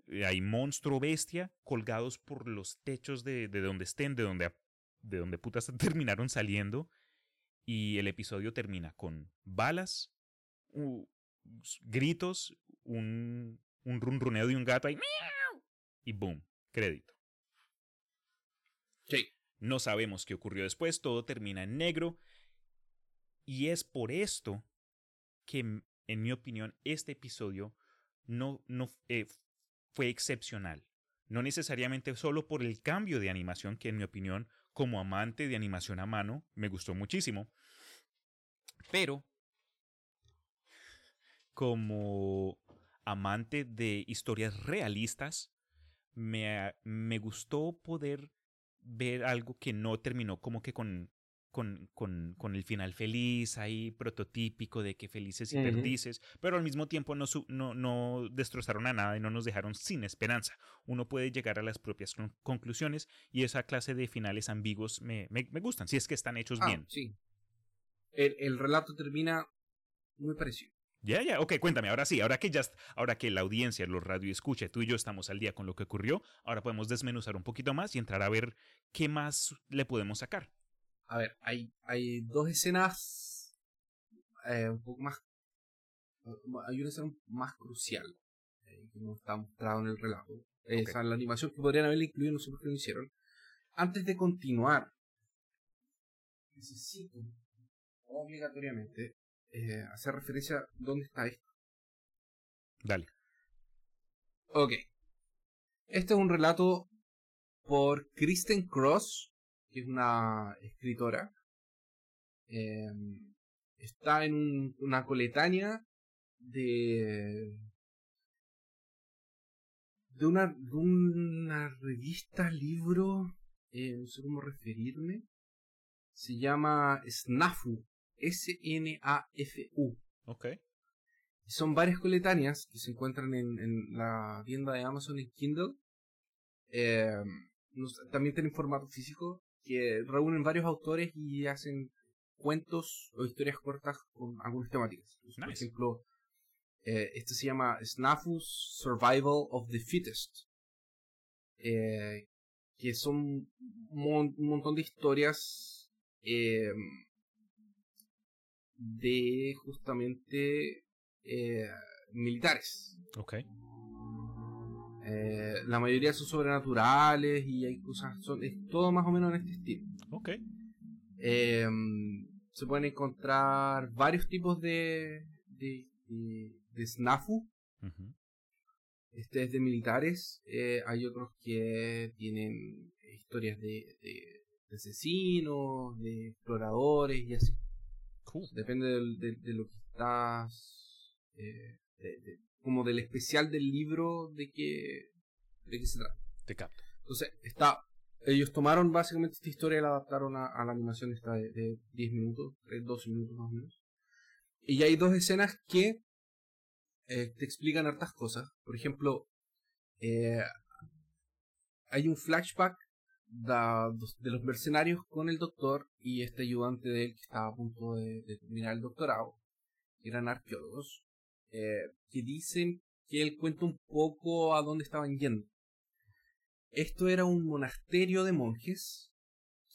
eh, hay monstruo, bestia, colgados por los techos de, de donde estén, de donde, de donde putas terminaron saliendo. Y el episodio termina con balas, gritos, un, un runruneo de un gato ahí, ¡miau! y boom, crédito. Sí. No sabemos qué ocurrió después, todo termina en negro. Y es por esto que, en mi opinión, este episodio no, no eh, fue excepcional. No necesariamente solo por el cambio de animación, que en mi opinión, como amante de animación a mano, me gustó muchísimo. Pero, como amante de historias realistas, me, me gustó poder ver algo que no terminó como que con, con, con, con el final feliz, ahí prototípico de que felices y perdices, pero al mismo tiempo no, su- no, no destrozaron a nada y no nos dejaron sin esperanza. Uno puede llegar a las propias con- conclusiones y esa clase de finales ambiguos me, me, me gustan, si es que están hechos Ah, bien. sí. El, el relato termina muy parecido. Ya, ya, ok, cuéntame, ahora sí, ahora que ya, ahora que la audiencia, los radio escucha, tú y yo estamos al día con lo que ocurrió, ahora podemos desmenuzar un poquito más y entrar a ver qué más le podemos sacar. A ver, hay, hay dos escenas eh, un poco más. Hay una escena más crucial eh, que no está mostrado en el relato. Esa la animación que podrían haberle incluido, no sé por qué lo hicieron. Antes de continuar, necesito obligatoriamente eh, hacer referencia a dónde está esto. Dale. Ok. Este es un relato por Kristen Cross, que es una escritora. Eh, está en un- una coletánea de. de una, de una revista, libro, eh, no sé cómo referirme. Se llama Snafu, S-N-A-F-U. Ok. Son varias coletáneas que se encuentran en, en la tienda de Amazon en Kindle. Eh, nos- también tienen formato físico que reúnen varios autores y hacen cuentos o historias cortas con algunas temáticas. Entonces, Por ejemplo, eh, este se llama Snafu's Survival of the Fittest. Eh, que son un, mon- un montón de historias eh, de justamente militares. Ok. Eh, la mayoría son sobrenaturales y hay cosas, son, es todo más o menos en este estilo. Ok. Eh, se pueden encontrar varios tipos de, de, de, de snafu. Este es de militares. eh, hay otros que tienen historias de, de- de asesinos, de exploradores y así. Cool. Depende de, de lo que estás. eh, de- como del especial del libro de que, de que se trata. Te capto. Entonces, está. Ellos tomaron básicamente esta historia y la adaptaron a, a la animación esta de, de 10 minutos, eh, 12 minutos más o menos. Y hay dos escenas que eh, te explican hartas cosas. Por ejemplo, eh, hay un flashback da- de los mercenarios con el doctor y este ayudante de él que estaba a punto de, de terminar el doctorado, eran arqueólogos, eh, que dicen que él cuenta un poco a dónde estaban yendo. Esto era un monasterio de monjes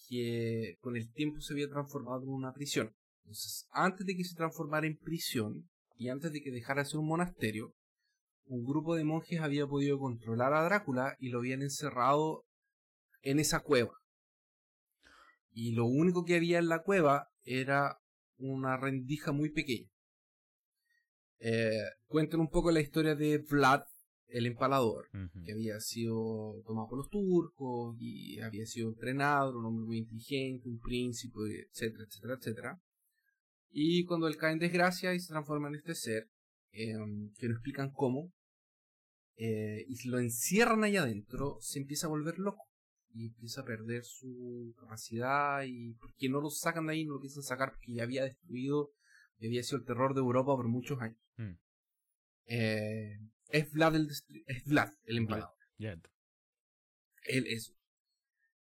que con el tiempo se había transformado en una prisión. Entonces, antes de que se transformara en prisión y antes de que dejara de ser un monasterio, un grupo de monjes había podido controlar a Drácula y lo habían encerrado en esa cueva. Y lo único que había en la cueva era una rendija muy pequeña. Eh, cuentan un poco la historia de Vlad, el empalador, Ujú. que había sido tomado por los turcos y había sido entrenado, un hombre muy inteligente, un príncipe, etcétera, etcétera, etcétera. Y cuando él cae en desgracia y se transforma en este ser, eh, que no explican cómo, eh, y lo encierran ahí adentro, se empieza a volver loco y empieza a perder su capacidad y porque no lo sacan de ahí, no lo piensan sacar porque ya había destruido y había sido el terror de Europa por muchos años. Mm. Eh, es Vlad el es Vlad el empalador. Él es.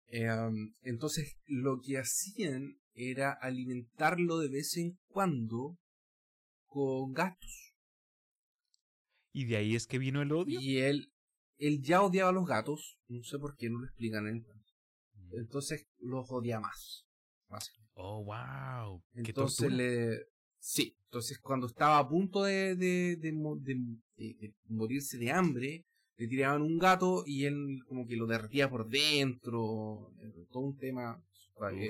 Eh, um, entonces lo que hacían era alimentarlo de vez en cuando con gatos. ¿Y de ahí es que vino el odio? Y él, él ya odiaba a los gatos, no sé por qué no lo explican en. Mm. Entonces los odia más. básicamente. Oh, wow. Entonces le... Sí, entonces cuando estaba a punto de, de, de mo- de- de- de morirse de hambre, le tiraban un gato y él como que lo derretía por dentro, eh, todo un tema.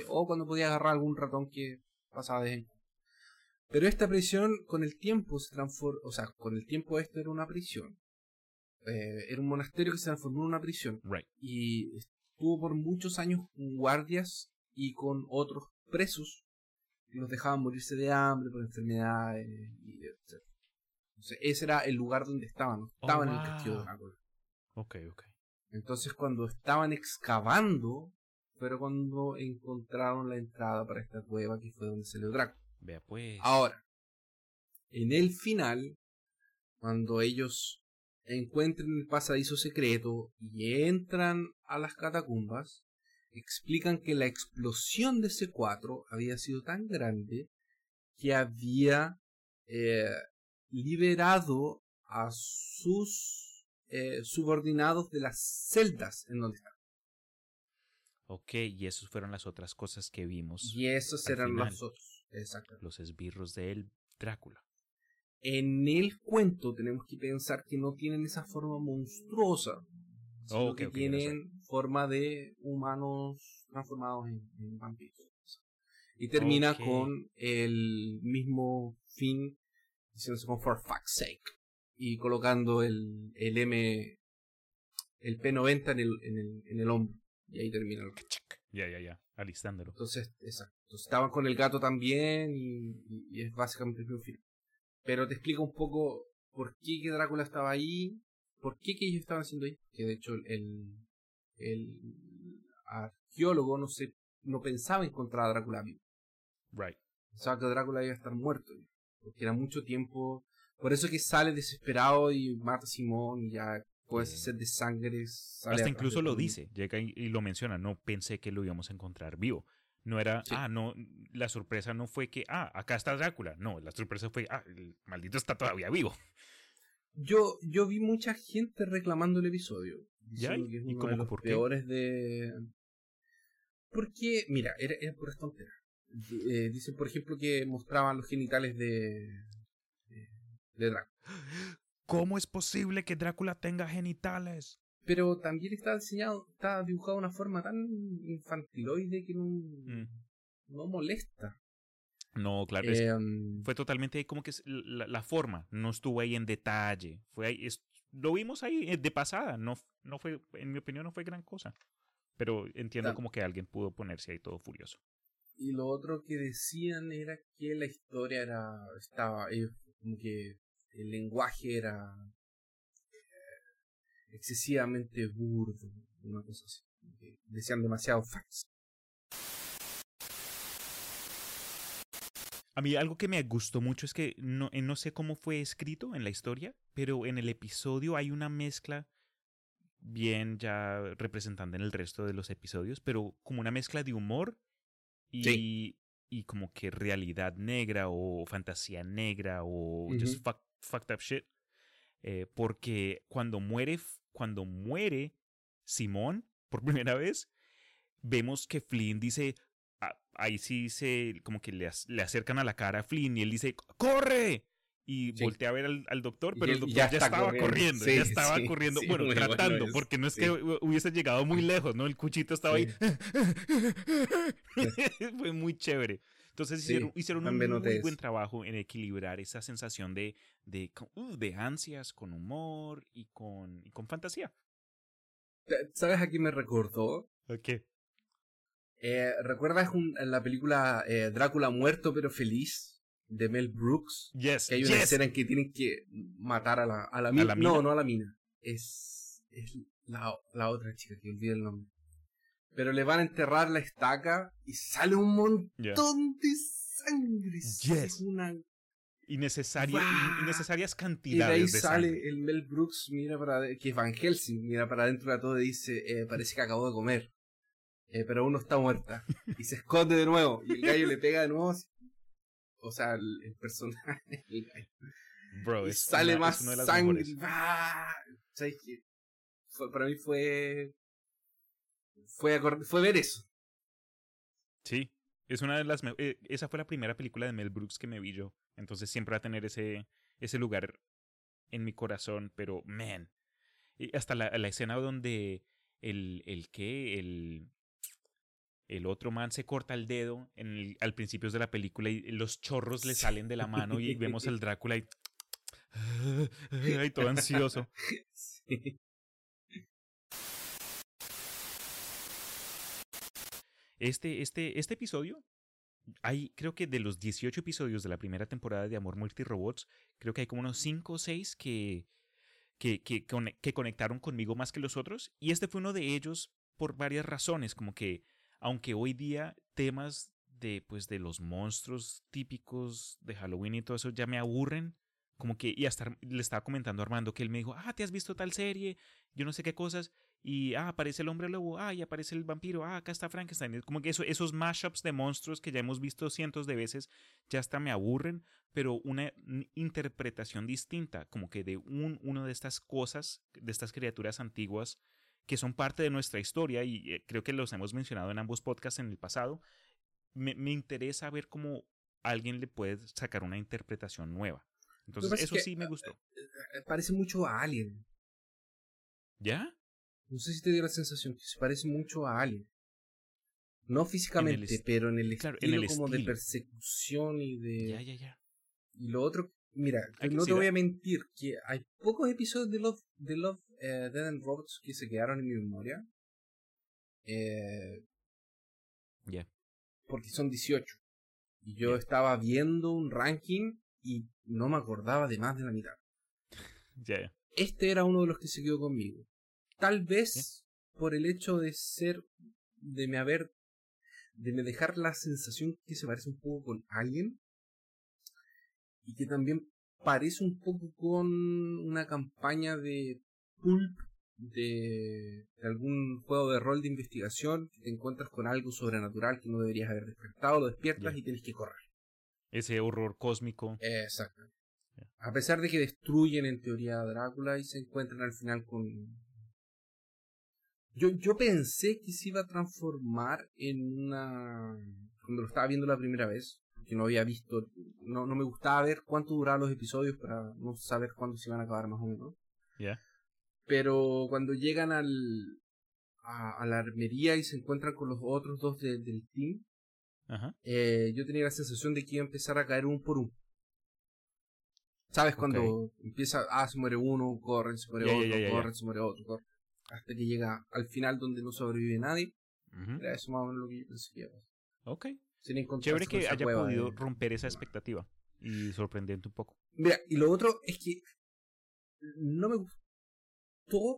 o cuando podía agarrar algún ratón que pasaba de. Pero esta prisión con el tiempo se transformó, o sea, con el tiempo esto era una prisión. Eh, era un monasterio que se transformó en una prisión Right. y estuvo por muchos años con guardias y con otros presos los dejaban morirse de hambre por enfermedades y etc. Entonces, ese era el lugar donde estaban, no Oh, estaban en el castillo de wow. Drácula. Ok, ok. Entonces, cuando estaban excavando, pero cuando encontraron la entrada para esta cueva que fue donde salió Drácula. Vea pues. Ahora, en el final, cuando ellos encuentren el pasadizo secreto y entran a las catacumbas, explican que la explosión de C4 había sido tan grande que había eh, liberado a sus eh, subordinados de las celdas en donde estaban. Ok, y esas fueron las otras cosas que vimos. Y esos eran final. los otros. Exacto. Los esbirros de él, Drácula. En el cuento tenemos que pensar que no tienen esa forma monstruosa, sino Oh, que tienen forma de humanos transformados en, en vampiros. Y termina con el mismo fin, diciéndose como for fuck's sake, y colocando el, el M, el P90 en el, en el, en el hombro. Y ahí termina el Ya, ya, ya. Alistándolo. entonces, exacto. Entonces, estaban con el gato también y, y- y es básicamente el mismo film. Pero te explica un poco por qué que Drácula estaba ahí, por qué que ellos estaban haciendo ahí. Que de hecho el, el arqueólogo no se, no pensaba encontrar a Drácula vivo. Right. Pensaba que Drácula iba a estar muerto. Porque era mucho tiempo. Por eso que sale desesperado y mata a Simón y ya ese sed de sangre. Hasta incluso lo dice, llega y, y lo menciona, no pensé que lo íbamos a encontrar vivo. No era, Sí. ah, no, la sorpresa no fue que, ah, acá está Drácula. No, la sorpresa fue, ah, el maldito está todavía vivo. Yo, yo vi mucha gente reclamando el episodio. ¿Ya? que es ¿Y uno cómo de los por qué? peores de. Porque, mira, era, era pura tontera. Eh, dicen, por ejemplo, que mostraban los genitales de. de, de Drácula. ¿Cómo es posible que Drácula tenga genitales? Pero también está diseñado, está dibujado de una forma tan infantiloide que no, Mm. no molesta. No, claro, es- Em, fue totalmente como que la, la forma no estuvo ahí en detalle. Fue ahí, es- lo vimos ahí eh, de pasada. No, no fue, en mi opinión, no fue gran cosa. Pero entiendo Claro. como que alguien pudo ponerse ahí todo furioso. Y lo otro que decían era que la historia era. estaba. eh, como que el lenguaje era. eh, excesivamente burdo. Una cosa así. decían demasiado facts. A mí algo que me gustó mucho es que no, eh, no sé cómo fue escrito en la historia, pero en el episodio hay una mezcla bien ya representante en el resto de los episodios, pero como una mezcla de humor y, Sí. y como que realidad negra o fantasía negra o just fuck- fucked up shit. Eh, porque cuando muere, cuando muere Simón por primera vez, vemos que Flynn dice, ahí sí se, como que le, le acercan a la cara a Flynn y él dice, ¡corre! Y Sí. voltea a ver al, al doctor, pero el él doctor ya ya, estaba corriendo. corriendo, Sí, ya estaba sí, corriendo, bueno, bueno tratando, eso, porque no es que hu- hubiese llegado muy lejos, ¿no? El cuchito estaba ahí. Fue muy chévere. Entonces hicieron, hicieron un muy buen trabajo en equilibrar esa sensación de, de, uh, de ansias con humor y con, y con fantasía. ¿Sabes a me recordó? Ok. Eh, ¿Recuerdas un- la película eh, Drácula muerto pero feliz? De Mel Brooks. Yes, Que hay una yes. escena en que tienen que matar a la, a la, mina. la mina? No, no a la mina. Es, es la, la otra chica que olvidé el nombre. Pero le van a enterrar la estaca y sale un montón Yeah. de sangre. Yes. Es una Innecesaria, innecesarias Y de cantidades ahí de sale sangre. el Mel Brooks, mira para que es Van Helsing, mira para adentro de todo y dice, eh, parece que acabó de comer. Eh, pero uno está muerta. Y se esconde de nuevo. Y el gallo le pega de nuevo. O sea, el, el personaje. el gallo. Bro, y es sale una- más de sangre. ¡Ah! ¿Sabes qué? Fue, para mí fue. Fue, fue ver eso. Sí, es una de las eh, esa fue la primera película de Mel Brooks que me vi yo, entonces siempre va a tener ese ese lugar en mi corazón, pero man, y hasta la, la escena donde el el que el el otro man se corta el dedo en el- al principio de la película y los chorros le salen de la mano y vemos al Drácula y, y todo ansioso. Sí. Este, este, este episodio, hay, creo que de los 18 episodios de la primera temporada de Amor Muerte y Robots, creo que hay como unos 5 o 6 que, que, que, que conectaron conmigo más que los otros. Y este fue uno de ellos por varias razones, como que aunque hoy día temas de, pues, de los monstruos típicos de Halloween y todo eso ya me aburren, como que, y hasta le estaba comentando a Armando que él me dijo, ah, ¿te has visto tal serie? Yo no sé qué cosas. Y, ah, aparece el hombre lobo, ah, y aparece el vampiro, ah, acá está Frankenstein. Como que eso, esos mashups de monstruos que ya hemos visto cientos de veces, ya hasta me aburren, pero una interpretación distinta, como que de un, una de estas cosas, de estas criaturas antiguas, que son parte de nuestra historia, y eh, creo que los hemos mencionado en ambos podcasts en el pasado, me, me interesa ver cómo alguien le puede sacar una interpretación nueva. Entonces, eso que, sí me gustó. Eh, Parece mucho a Alien. ¿Ya? No sé si te dio la sensación que se parece mucho a Alien. No físicamente, est- pero en el claro, en estilo el como de estilo. persecución y de... Ya, ya, ya. Y lo otro, mira, no te voy a mentir que hay pocos episodios de Love, de Love eh, Dead and Robots que se quedaron en mi memoria. Eh, Ya. porque son 18. Y yo estaba viendo un ranking y no me acordaba de más de la mitad. Ya, ya. Este era uno de los que se quedó conmigo. Tal vez por el hecho de ser, de me haber, de me dejar la sensación que se parece un poco con alguien y que también parece un poco con una campaña de pulp de, algún juego de rol de investigación que te encuentras con algo sobrenatural que no deberías haber despertado, lo despiertas y tienes que correr. Ese horror cósmico. Exacto. A pesar de que destruyen en teoría a Drácula y se encuentran al final con... Yo, yo pensé que se iba a transformar en una... Cuando lo estaba viendo la primera vez, que no había visto, no, no me gustaba ver cuánto duraban los episodios para no saber cuándo se iban a acabar más o menos. Pero cuando llegan al, a, la armería y se encuentran con los otros dos del team, Eh, yo tenía la sensación de que iba a empezar a caer uno por uno. ¿Sabes? Cuando empieza, ah, se muere uno, corren, se muere otro, corren, se muere otro, corren. Hasta que llega al final donde no sobrevive nadie. Era eso más o menos lo que yo pensé que Ok. Chévere que haya podido romper esa expectativa y sorprendente un poco. Mira, y lo otro es que no me gustó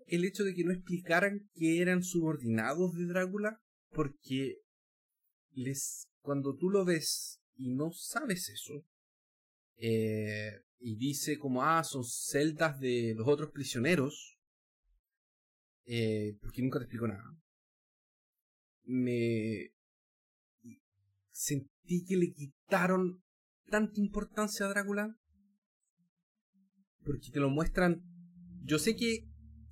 el hecho de que no explicaran que eran subordinados de Drácula, porque les cuando tú lo ves y no sabes eso, eh, y dice como, ah, son celdas de los otros prisioneros, eh, porque nunca te explico nada, me sentí que le quitaron tanta importancia a Drácula, porque te lo muestran, yo sé que,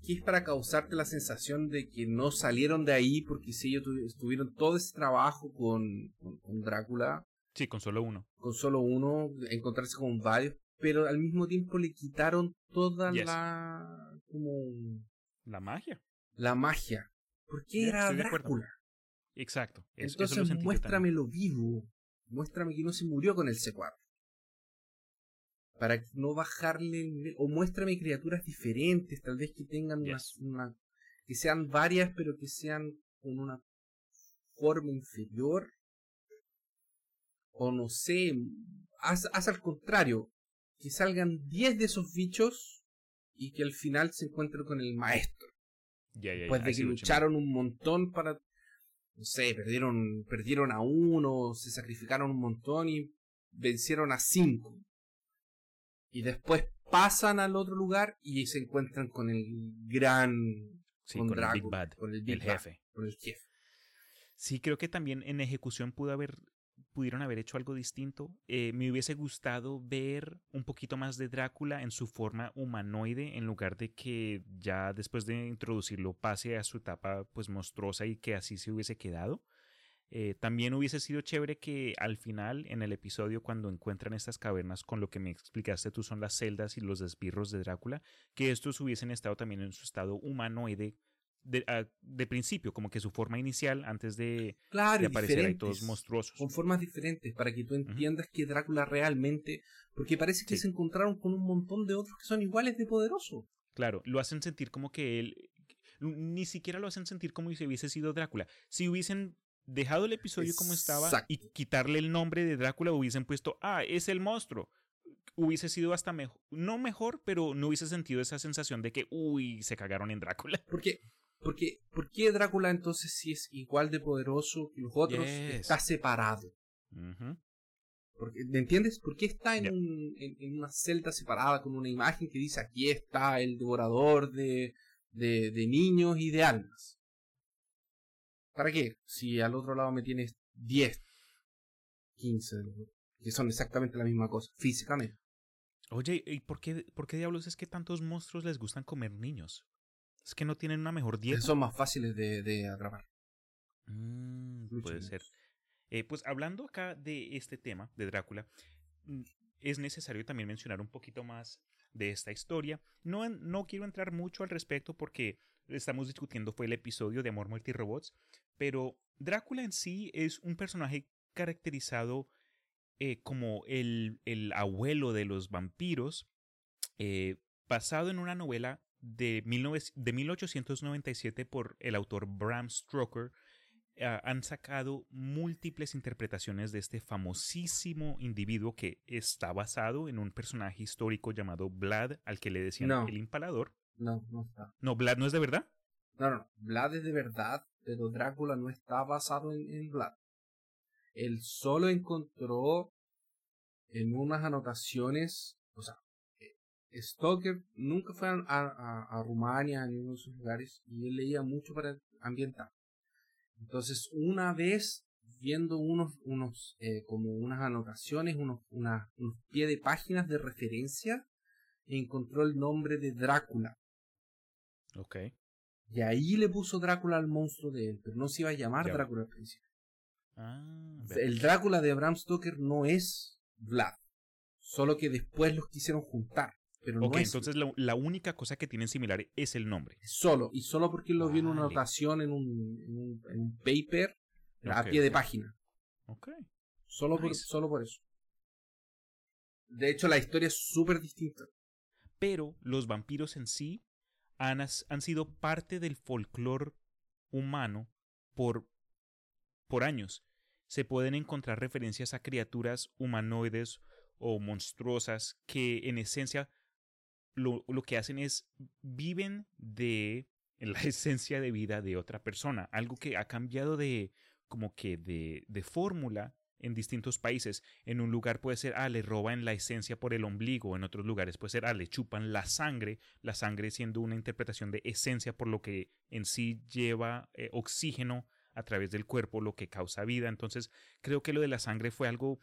que es para causarte la sensación de que no salieron de ahí porque si ellos tuvieron todo ese trabajo con, con Drácula, Sí, con solo uno. Con solo uno, encontrarse con varios, pero al mismo tiempo le quitaron toda la como la magia. La magia. Porque era Drácula. Exacto. Entonces muéstramelo vivo. Muéstrame que no se murió con el C4. Para no bajarle el nivel. O muéstrame criaturas diferentes, tal vez que tengan una, que sean varias, pero que sean con una forma inferior o no sé, haz, al contrario, que salgan 10 de esos bichos y que al final se encuentren con el maestro. Ya, Después de que lucharon un montón para, no sé, perdieron, perdieron a uno, se sacrificaron un montón y vencieron a cinco. Y después pasan al otro lugar y se encuentran con el gran con, el Big Bad, con el, jefe. Con el jefe. Sí, creo que también en ejecución pudo haber pudieron haber hecho algo distinto. Eh, me hubiese gustado ver un poquito más de Drácula en su forma humanoide en lugar de que ya después de introducirlo pase a su etapa pues monstruosa y que así se hubiese quedado. Eh, también hubiese sido chévere que al final, en el episodio, cuando encuentran estas cavernas con lo que me explicaste tú son las celdas y los esbirros de Drácula, que estos hubiesen estado también en su estado humanoide Ah, de, principio, como que su forma inicial antes de, claro, aparecer ahí todos monstruosos. Con formas diferentes, para que tú entiendas que Drácula realmente. Porque parece que se encontraron con un montón de otros que son iguales de poderosos. Claro, lo hacen sentir como que él. Ni siquiera lo hacen sentir como si hubiese sido Drácula. Si hubiesen dejado el episodio como estaba y quitarle el nombre de Drácula, hubiesen puesto, ah, es el monstruo hubiese sido hasta mejor, no mejor, pero no hubiese sentido esa sensación de que, uy, se cagaron en Drácula. Porque porque, ¿Por qué Drácula entonces si es igual de poderoso que los otros? Está separado. Porque, ¿Me entiendes? ¿Por qué está en, un, en, una celda separada con una imagen que dice aquí está el devorador de, de, de niños y de almas? ¿Para qué? Si al otro lado me tienes 10, 15, que son exactamente la misma cosa, físicamente. Oye, ¿y por qué, por qué diablos es que tantos monstruos les gustan comer niños? Es que no tienen una mejor dieta. Son más fáciles de, de atrapar. Mm, puede ser. Eh, pues hablando acá de este tema, de Drácula, mm, es necesario también mencionar un poquito más de esta historia. No, no quiero entrar mucho al respecto porque estamos discutiendo fue el episodio de Amor, Muerte y Robots, pero Drácula en sí es un personaje caracterizado eh, como el, el, abuelo de los vampiros, eh, basado en una novela de, de 1897 por el autor Bram Stoker ah, han sacado múltiples interpretaciones de este famosísimo individuo que está basado en un personaje histórico llamado Vlad, al que le decían el impalador. No, no está. No, Vlad no es de verdad. No, no, Vlad es de verdad, pero Drácula no está basado en, en Vlad. él solo encontró en unas anotaciones, o sea, eh, Stoker nunca fue a, a, a Rumania ni a uno de esos lugares y él leía mucho para ambientar. Entonces, una vez viendo unos, unos eh, como unas anotaciones, unos, una, unos pie de páginas de referencia, encontró el nombre de Drácula. Ok. Y ahí le puso Drácula al monstruo de él, pero no se iba a llamar Ya. Drácula al principio. Ah, El Drácula de Bram Stoker no es Vlad, solo que después los quisieron juntar, pero no es entonces la, la única cosa que tienen similar es el nombre. solo, y solo porque lo vio en una Vale. anotación en un, en un, en un paper a pie de página. Ok. Solo, por, Nice. solo por eso. De hecho, la historia es súper distinta. Pero los vampiros en sí han, han sido parte del folclore humano por, por años. Se pueden encontrar referencias a criaturas humanoides o monstruosas que en esencia lo, lo que hacen es viven de la esencia de vida de otra persona. Algo que ha cambiado de como que de, de fórmula en distintos países. En un lugar puede ser, ah, le roban la esencia por el ombligo. En otros lugares puede ser, ah, le chupan la sangre. La sangre siendo una interpretación de esencia por lo que en sí lleva eh, oxígeno a través del cuerpo, lo que causa vida. Entonces, creo que lo de la sangre fue algo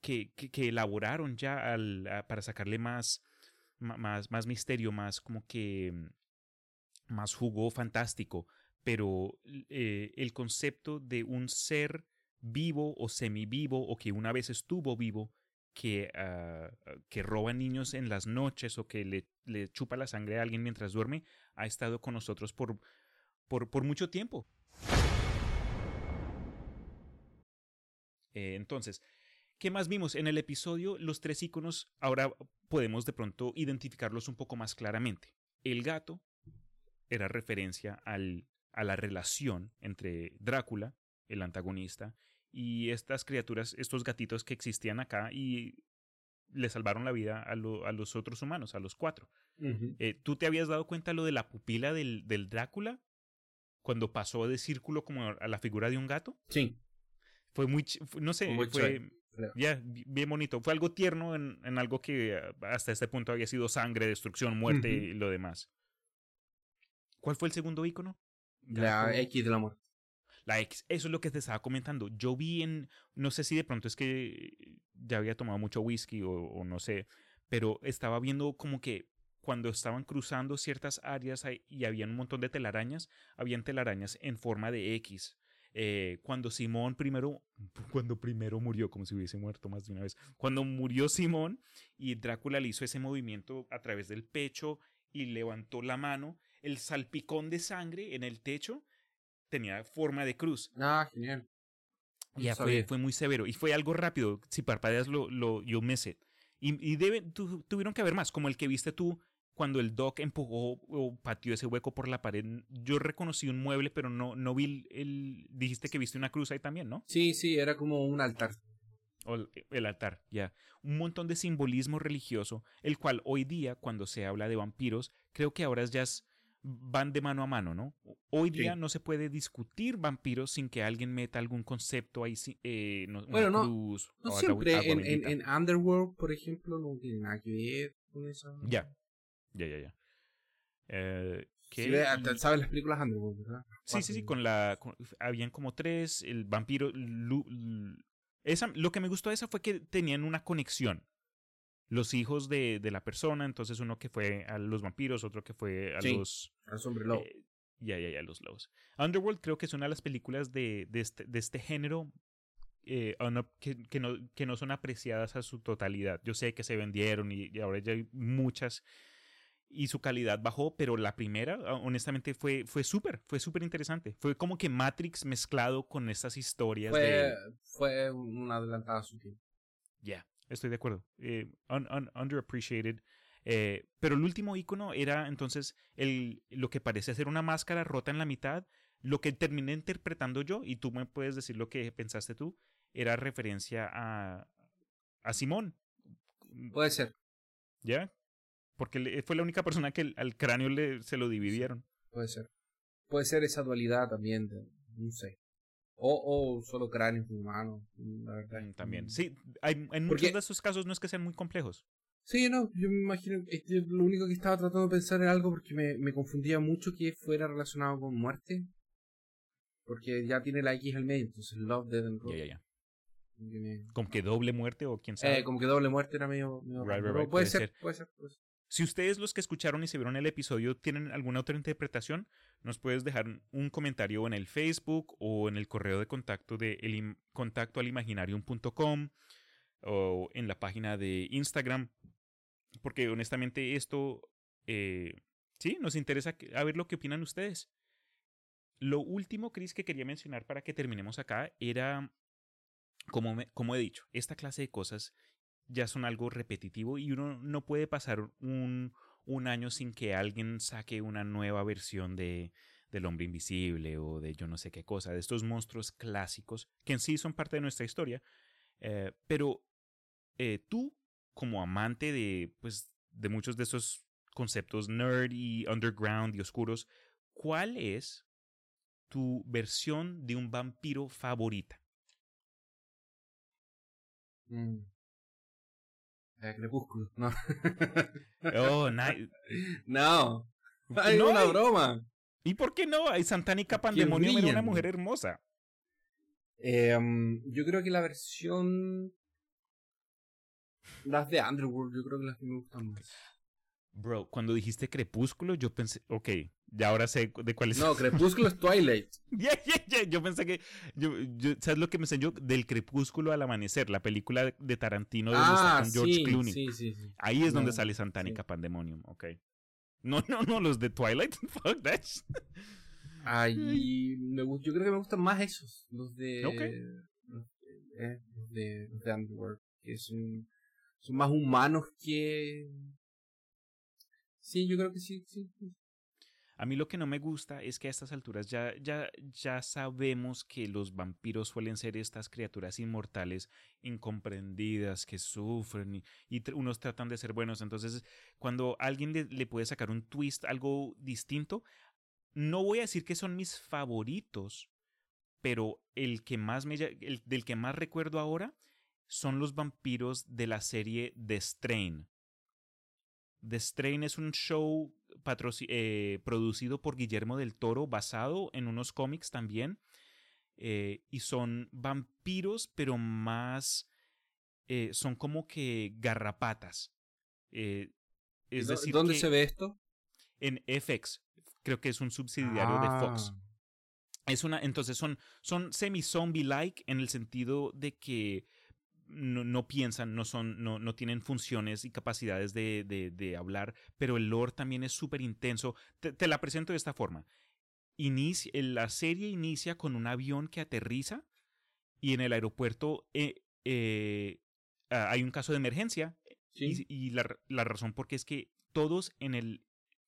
que, que, elaboraron ya al- para sacarle más, más, más misterio, más como que mm, más jugo fantástico. Pero eh, el concepto de un ser vivo o semivivo o que una vez estuvo vivo que, ah, que roba niños en las noches o que le, chupa la sangre a alguien mientras duerme ha estado con nosotros por, por, por mucho tiempo. Eh, entonces, ¿qué más vimos? En el episodio, los tres iconos ahora podemos de pronto identificarlos un poco más claramente. El gato era referencia al, a la relación entre Drácula, el antagonista, y estas criaturas, estos gatitos que existían acá y le salvaron la vida a, lo- a los otros humanos, a los cuatro. Eh, ¿Tú te habías dado cuenta lo de la pupila del, del Drácula? Cuando pasó de círculo como a la figura de un gato. Sí. Fue muy, no sé, Muy fue ya bi- bien bonito. Fue algo tierno en, en algo que eh, hasta este punto había sido sangre, destrucción, muerte y lo demás. ¿Cuál fue el segundo icono? La. X de la muerte. La X, eso es lo que te estaba comentando. Yo vi en, no sé si de pronto es que ya había tomado mucho whisky o, no sé, pero estaba viendo como que cuando estaban cruzando ciertas áreas y había un montón de telarañas, habían telarañas en forma de X. Eh, cuando Simón primero, cuando primero murió, como si hubiese muerto más de una vez, cuando murió Simón y Drácula le hizo ese movimiento a través del pecho y levantó la mano, el salpicón de sangre en el techo tenía forma de cruz. Ah, genial. No Ya fue, fue muy severo. Y fue algo rápido. Si parpadeas, lo, lo, you miss it. Y, y debe, tu- tuvieron que haber más, como el que viste tú cuando el Doc empujó o pateó ese hueco por la pared. Yo reconocí un mueble, pero no, no vi el, Dijiste que viste una cruz ahí también, ¿no? Sí, sí, era como un altar. O el, el altar, ya. Un montón de simbolismo religioso, el cual hoy día, cuando se habla de vampiros, creo que ahora ya es- van de mano a mano, ¿no? Hoy Sí. día no se puede discutir vampiros sin que alguien meta algún concepto ahí, sí, eh, no- Bueno, no- cruz No o siempre. En, en, en Underworld, por ejemplo, no tiene nada que ver con eso. Ya, ya, ya, ya. Eh. Sí, Y- ¿Sabes las películas Underworld, verdad? Sí, sí, sí, con la. con- habían como tres. El vampiro. Lu- Lu- esa, lo que me gustó de esa fue que tenían una conexión. Los hijos de, de la persona, entonces uno que fue a los vampiros, otro que fue a Sí. los. Al hombre lobo. eh, ya, ya, ya, los lobos. Underworld creo que es una de las películas de, de, este, de este género eh, que, que no, que no son apreciadas a su totalidad. Yo sé que se vendieron y, y ahora ya hay muchas y su calidad bajó, pero la primera, ah, honestamente, fue, fue súper, fue súper interesante. Fue como que Matrix mezclado con estas historias fue, de... fue una adelantada a su tiempo. Ya, estoy de acuerdo. Eh, un- un- underappreciated. Eh, pero el último icono era entonces el, lo que parece ser una máscara rota en la mitad. Lo que terminé interpretando yo, y tú me puedes decir lo que pensaste tú, era referencia a, a Simón. Puede ser, ¿Ya? Porque fue la única persona que el- al cráneo le, se lo dividieron. puede ser. Puede ser esa dualidad también, de, no sé. O, o solo cráneos humanos, la verdad. Mm, También. Sí, hay, en muchos de esos casos no es que sean muy complejos. Sí, no, yo me imagino, este, lo único que estaba tratando de pensar era algo porque me, me confundía mucho que fuera relacionado con muerte. Porque ya tiene la X al medio, entonces Love, Dead and Ya, ya, ya. Como que doble muerte o quién sabe. Eh, como que doble muerte era medio. puede, ser, puede, ser, Si ustedes los que escucharon y se vieron el episodio tienen alguna otra interpretación, nos puedes dejar un comentario en el Facebook o en el correo de contacto de el, contacto o en la página de Instagram. Porque honestamente esto, eh, sí, nos interesa a ver lo que opinan ustedes. Lo último, Chris, que quería mencionar para que terminemos acá era como, como he dicho, esta clase de cosas ya son algo repetitivo y uno no puede pasar un, un año sin que alguien saque una nueva versión de, del hombre invisible o de yo no sé qué cosa, de estos monstruos clásicos que en sí son parte de nuestra historia. Eh, pero eh, tú, como amante de, pues, de muchos de esos conceptos nerd y underground y oscuros, ¿cuál es tu versión de un vampiro favorita? Mm. Eh, crepúsculo, no. oh, no. Hay una broma. ¿Y por qué no? Hay Santánica Pandemonio era una mujer hermosa. Em, yo creo que la versión. Las de Underworld, yo creo que las que me gustan más. Bro, cuando dijiste crepúsculo, yo pensé, ok, ya ahora sé de cuál es. No, crepúsculo es Twilight. Yeah, yeah, yeah. Yo pensé que, yo, ¿sabes lo que me enseñó? Del crepúsculo al amanecer, la película de Tarantino de ah, George Clooney. Sí, sí, sí. Ahí es donde sale Santánica Pandemonium, ok. No, no, no, los de Twilight, fuck that. Ay, me, yo creo que me gustan más esos, los de... Ok. Los, eh, los de, los de Underworld, que son, son más humanos que Sí, yo creo que sí, sí. A mí lo que no me gusta es que a estas alturas ya, ya, ya sabemos que los vampiros suelen ser estas criaturas inmortales, incomprendidas, que sufren y, unos tratan de ser buenos. Entonces, cuando alguien le, puede sacar un twist, algo distinto, no voy a decir que son mis favoritos, pero el que más me, el, del que más recuerdo ahora son los vampiros de la serie The Strain. The Strain es un show eh, producido por Guillermo del Toro, basado en unos cómics también. Eh, y son vampiros, pero más. Eh, son como que garrapatas. es decir, ¿Dónde se ve esto? En FX. Creo que es un subsidiario de Fox. Ah. Es una, entonces son, son semi-zombie-like en el sentido de que no, piensan, no, son, no, no, tienen funciones y capacidades de, de, hablar, pero el lore también es súper intenso. Te, la presento de esta forma. Inicia, la serie inicia con un avión que aterriza y en el aeropuerto eh, eh, hay un caso de emergencia y, y la, la, razón porque es que todos en el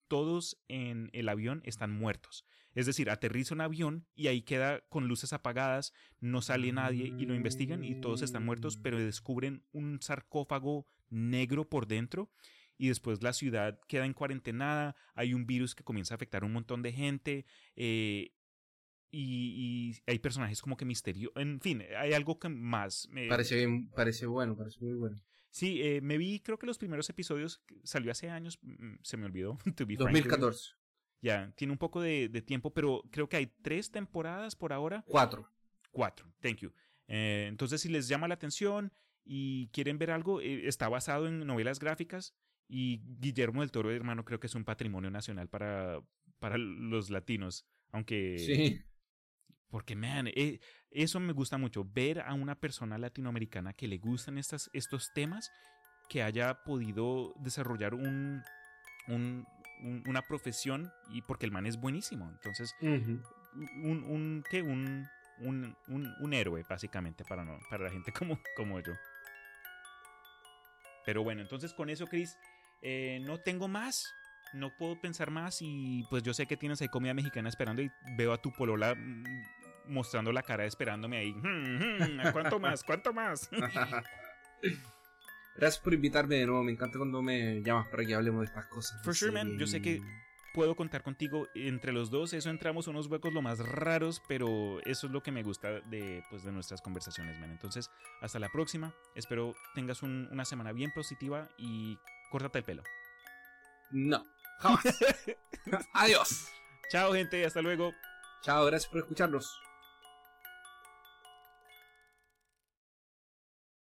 todos en el avión están muertos. Es decir, aterriza un avión y ahí queda con luces apagadas, no sale nadie y lo investigan y todos están muertos, pero descubren un sarcófago negro por dentro y después la ciudad queda en cuarentenada, hay un virus que comienza a afectar a un montón de gente eh, y, hay personajes como que misterio, en fin, hay algo que más... Parece, parece bueno, parece muy bueno. Sí, eh, me vi, creo que los primeros episodios, salió hace años, mm, se me olvidó. 2014. ya, tiene un poco de, tiempo, pero creo que hay tres temporadas por ahora. Cuatro. Cuatro, thank you. Eh, entonces, si les llama la atención y quieren ver algo, eh, está basado en novelas gráficas y Guillermo del Toro, hermano, creo que es un patrimonio nacional para, para los latinos. Aunque... Sí. Porque, man, eh, eso me gusta mucho, ver a una persona latinoamericana que le gustan estas, estos temas, que haya podido desarrollar un, un, una profesión y porque el man es buenísimo. Entonces, un, un, ¿qué? Un, un, un, héroe, básicamente, para, no, para la gente como, como yo. Pero bueno, entonces con eso, Chris, eh, no tengo más no puedo pensar más y pues yo sé que tienes ahí comida mexicana esperando y veo a tu polola mm, mostrando la cara esperándome ahí. Hmm, hmm, ¿Cuánto más? ¿Cuánto más? Gracias por invitarme de nuevo. Me encanta cuando me llamas para que hablemos de estas cosas. For sure, man. Yo sé que puedo contar contigo. Entre los dos, eso entramos unos huecos lo más raros, pero eso es lo que me gusta de, pues, de nuestras conversaciones, man. Entonces, hasta la próxima. Espero tengas un- una semana bien positiva y córtate el pelo. No, jamás. Adiós. Chao, gente. Hasta luego. Chao, gracias por escucharnos.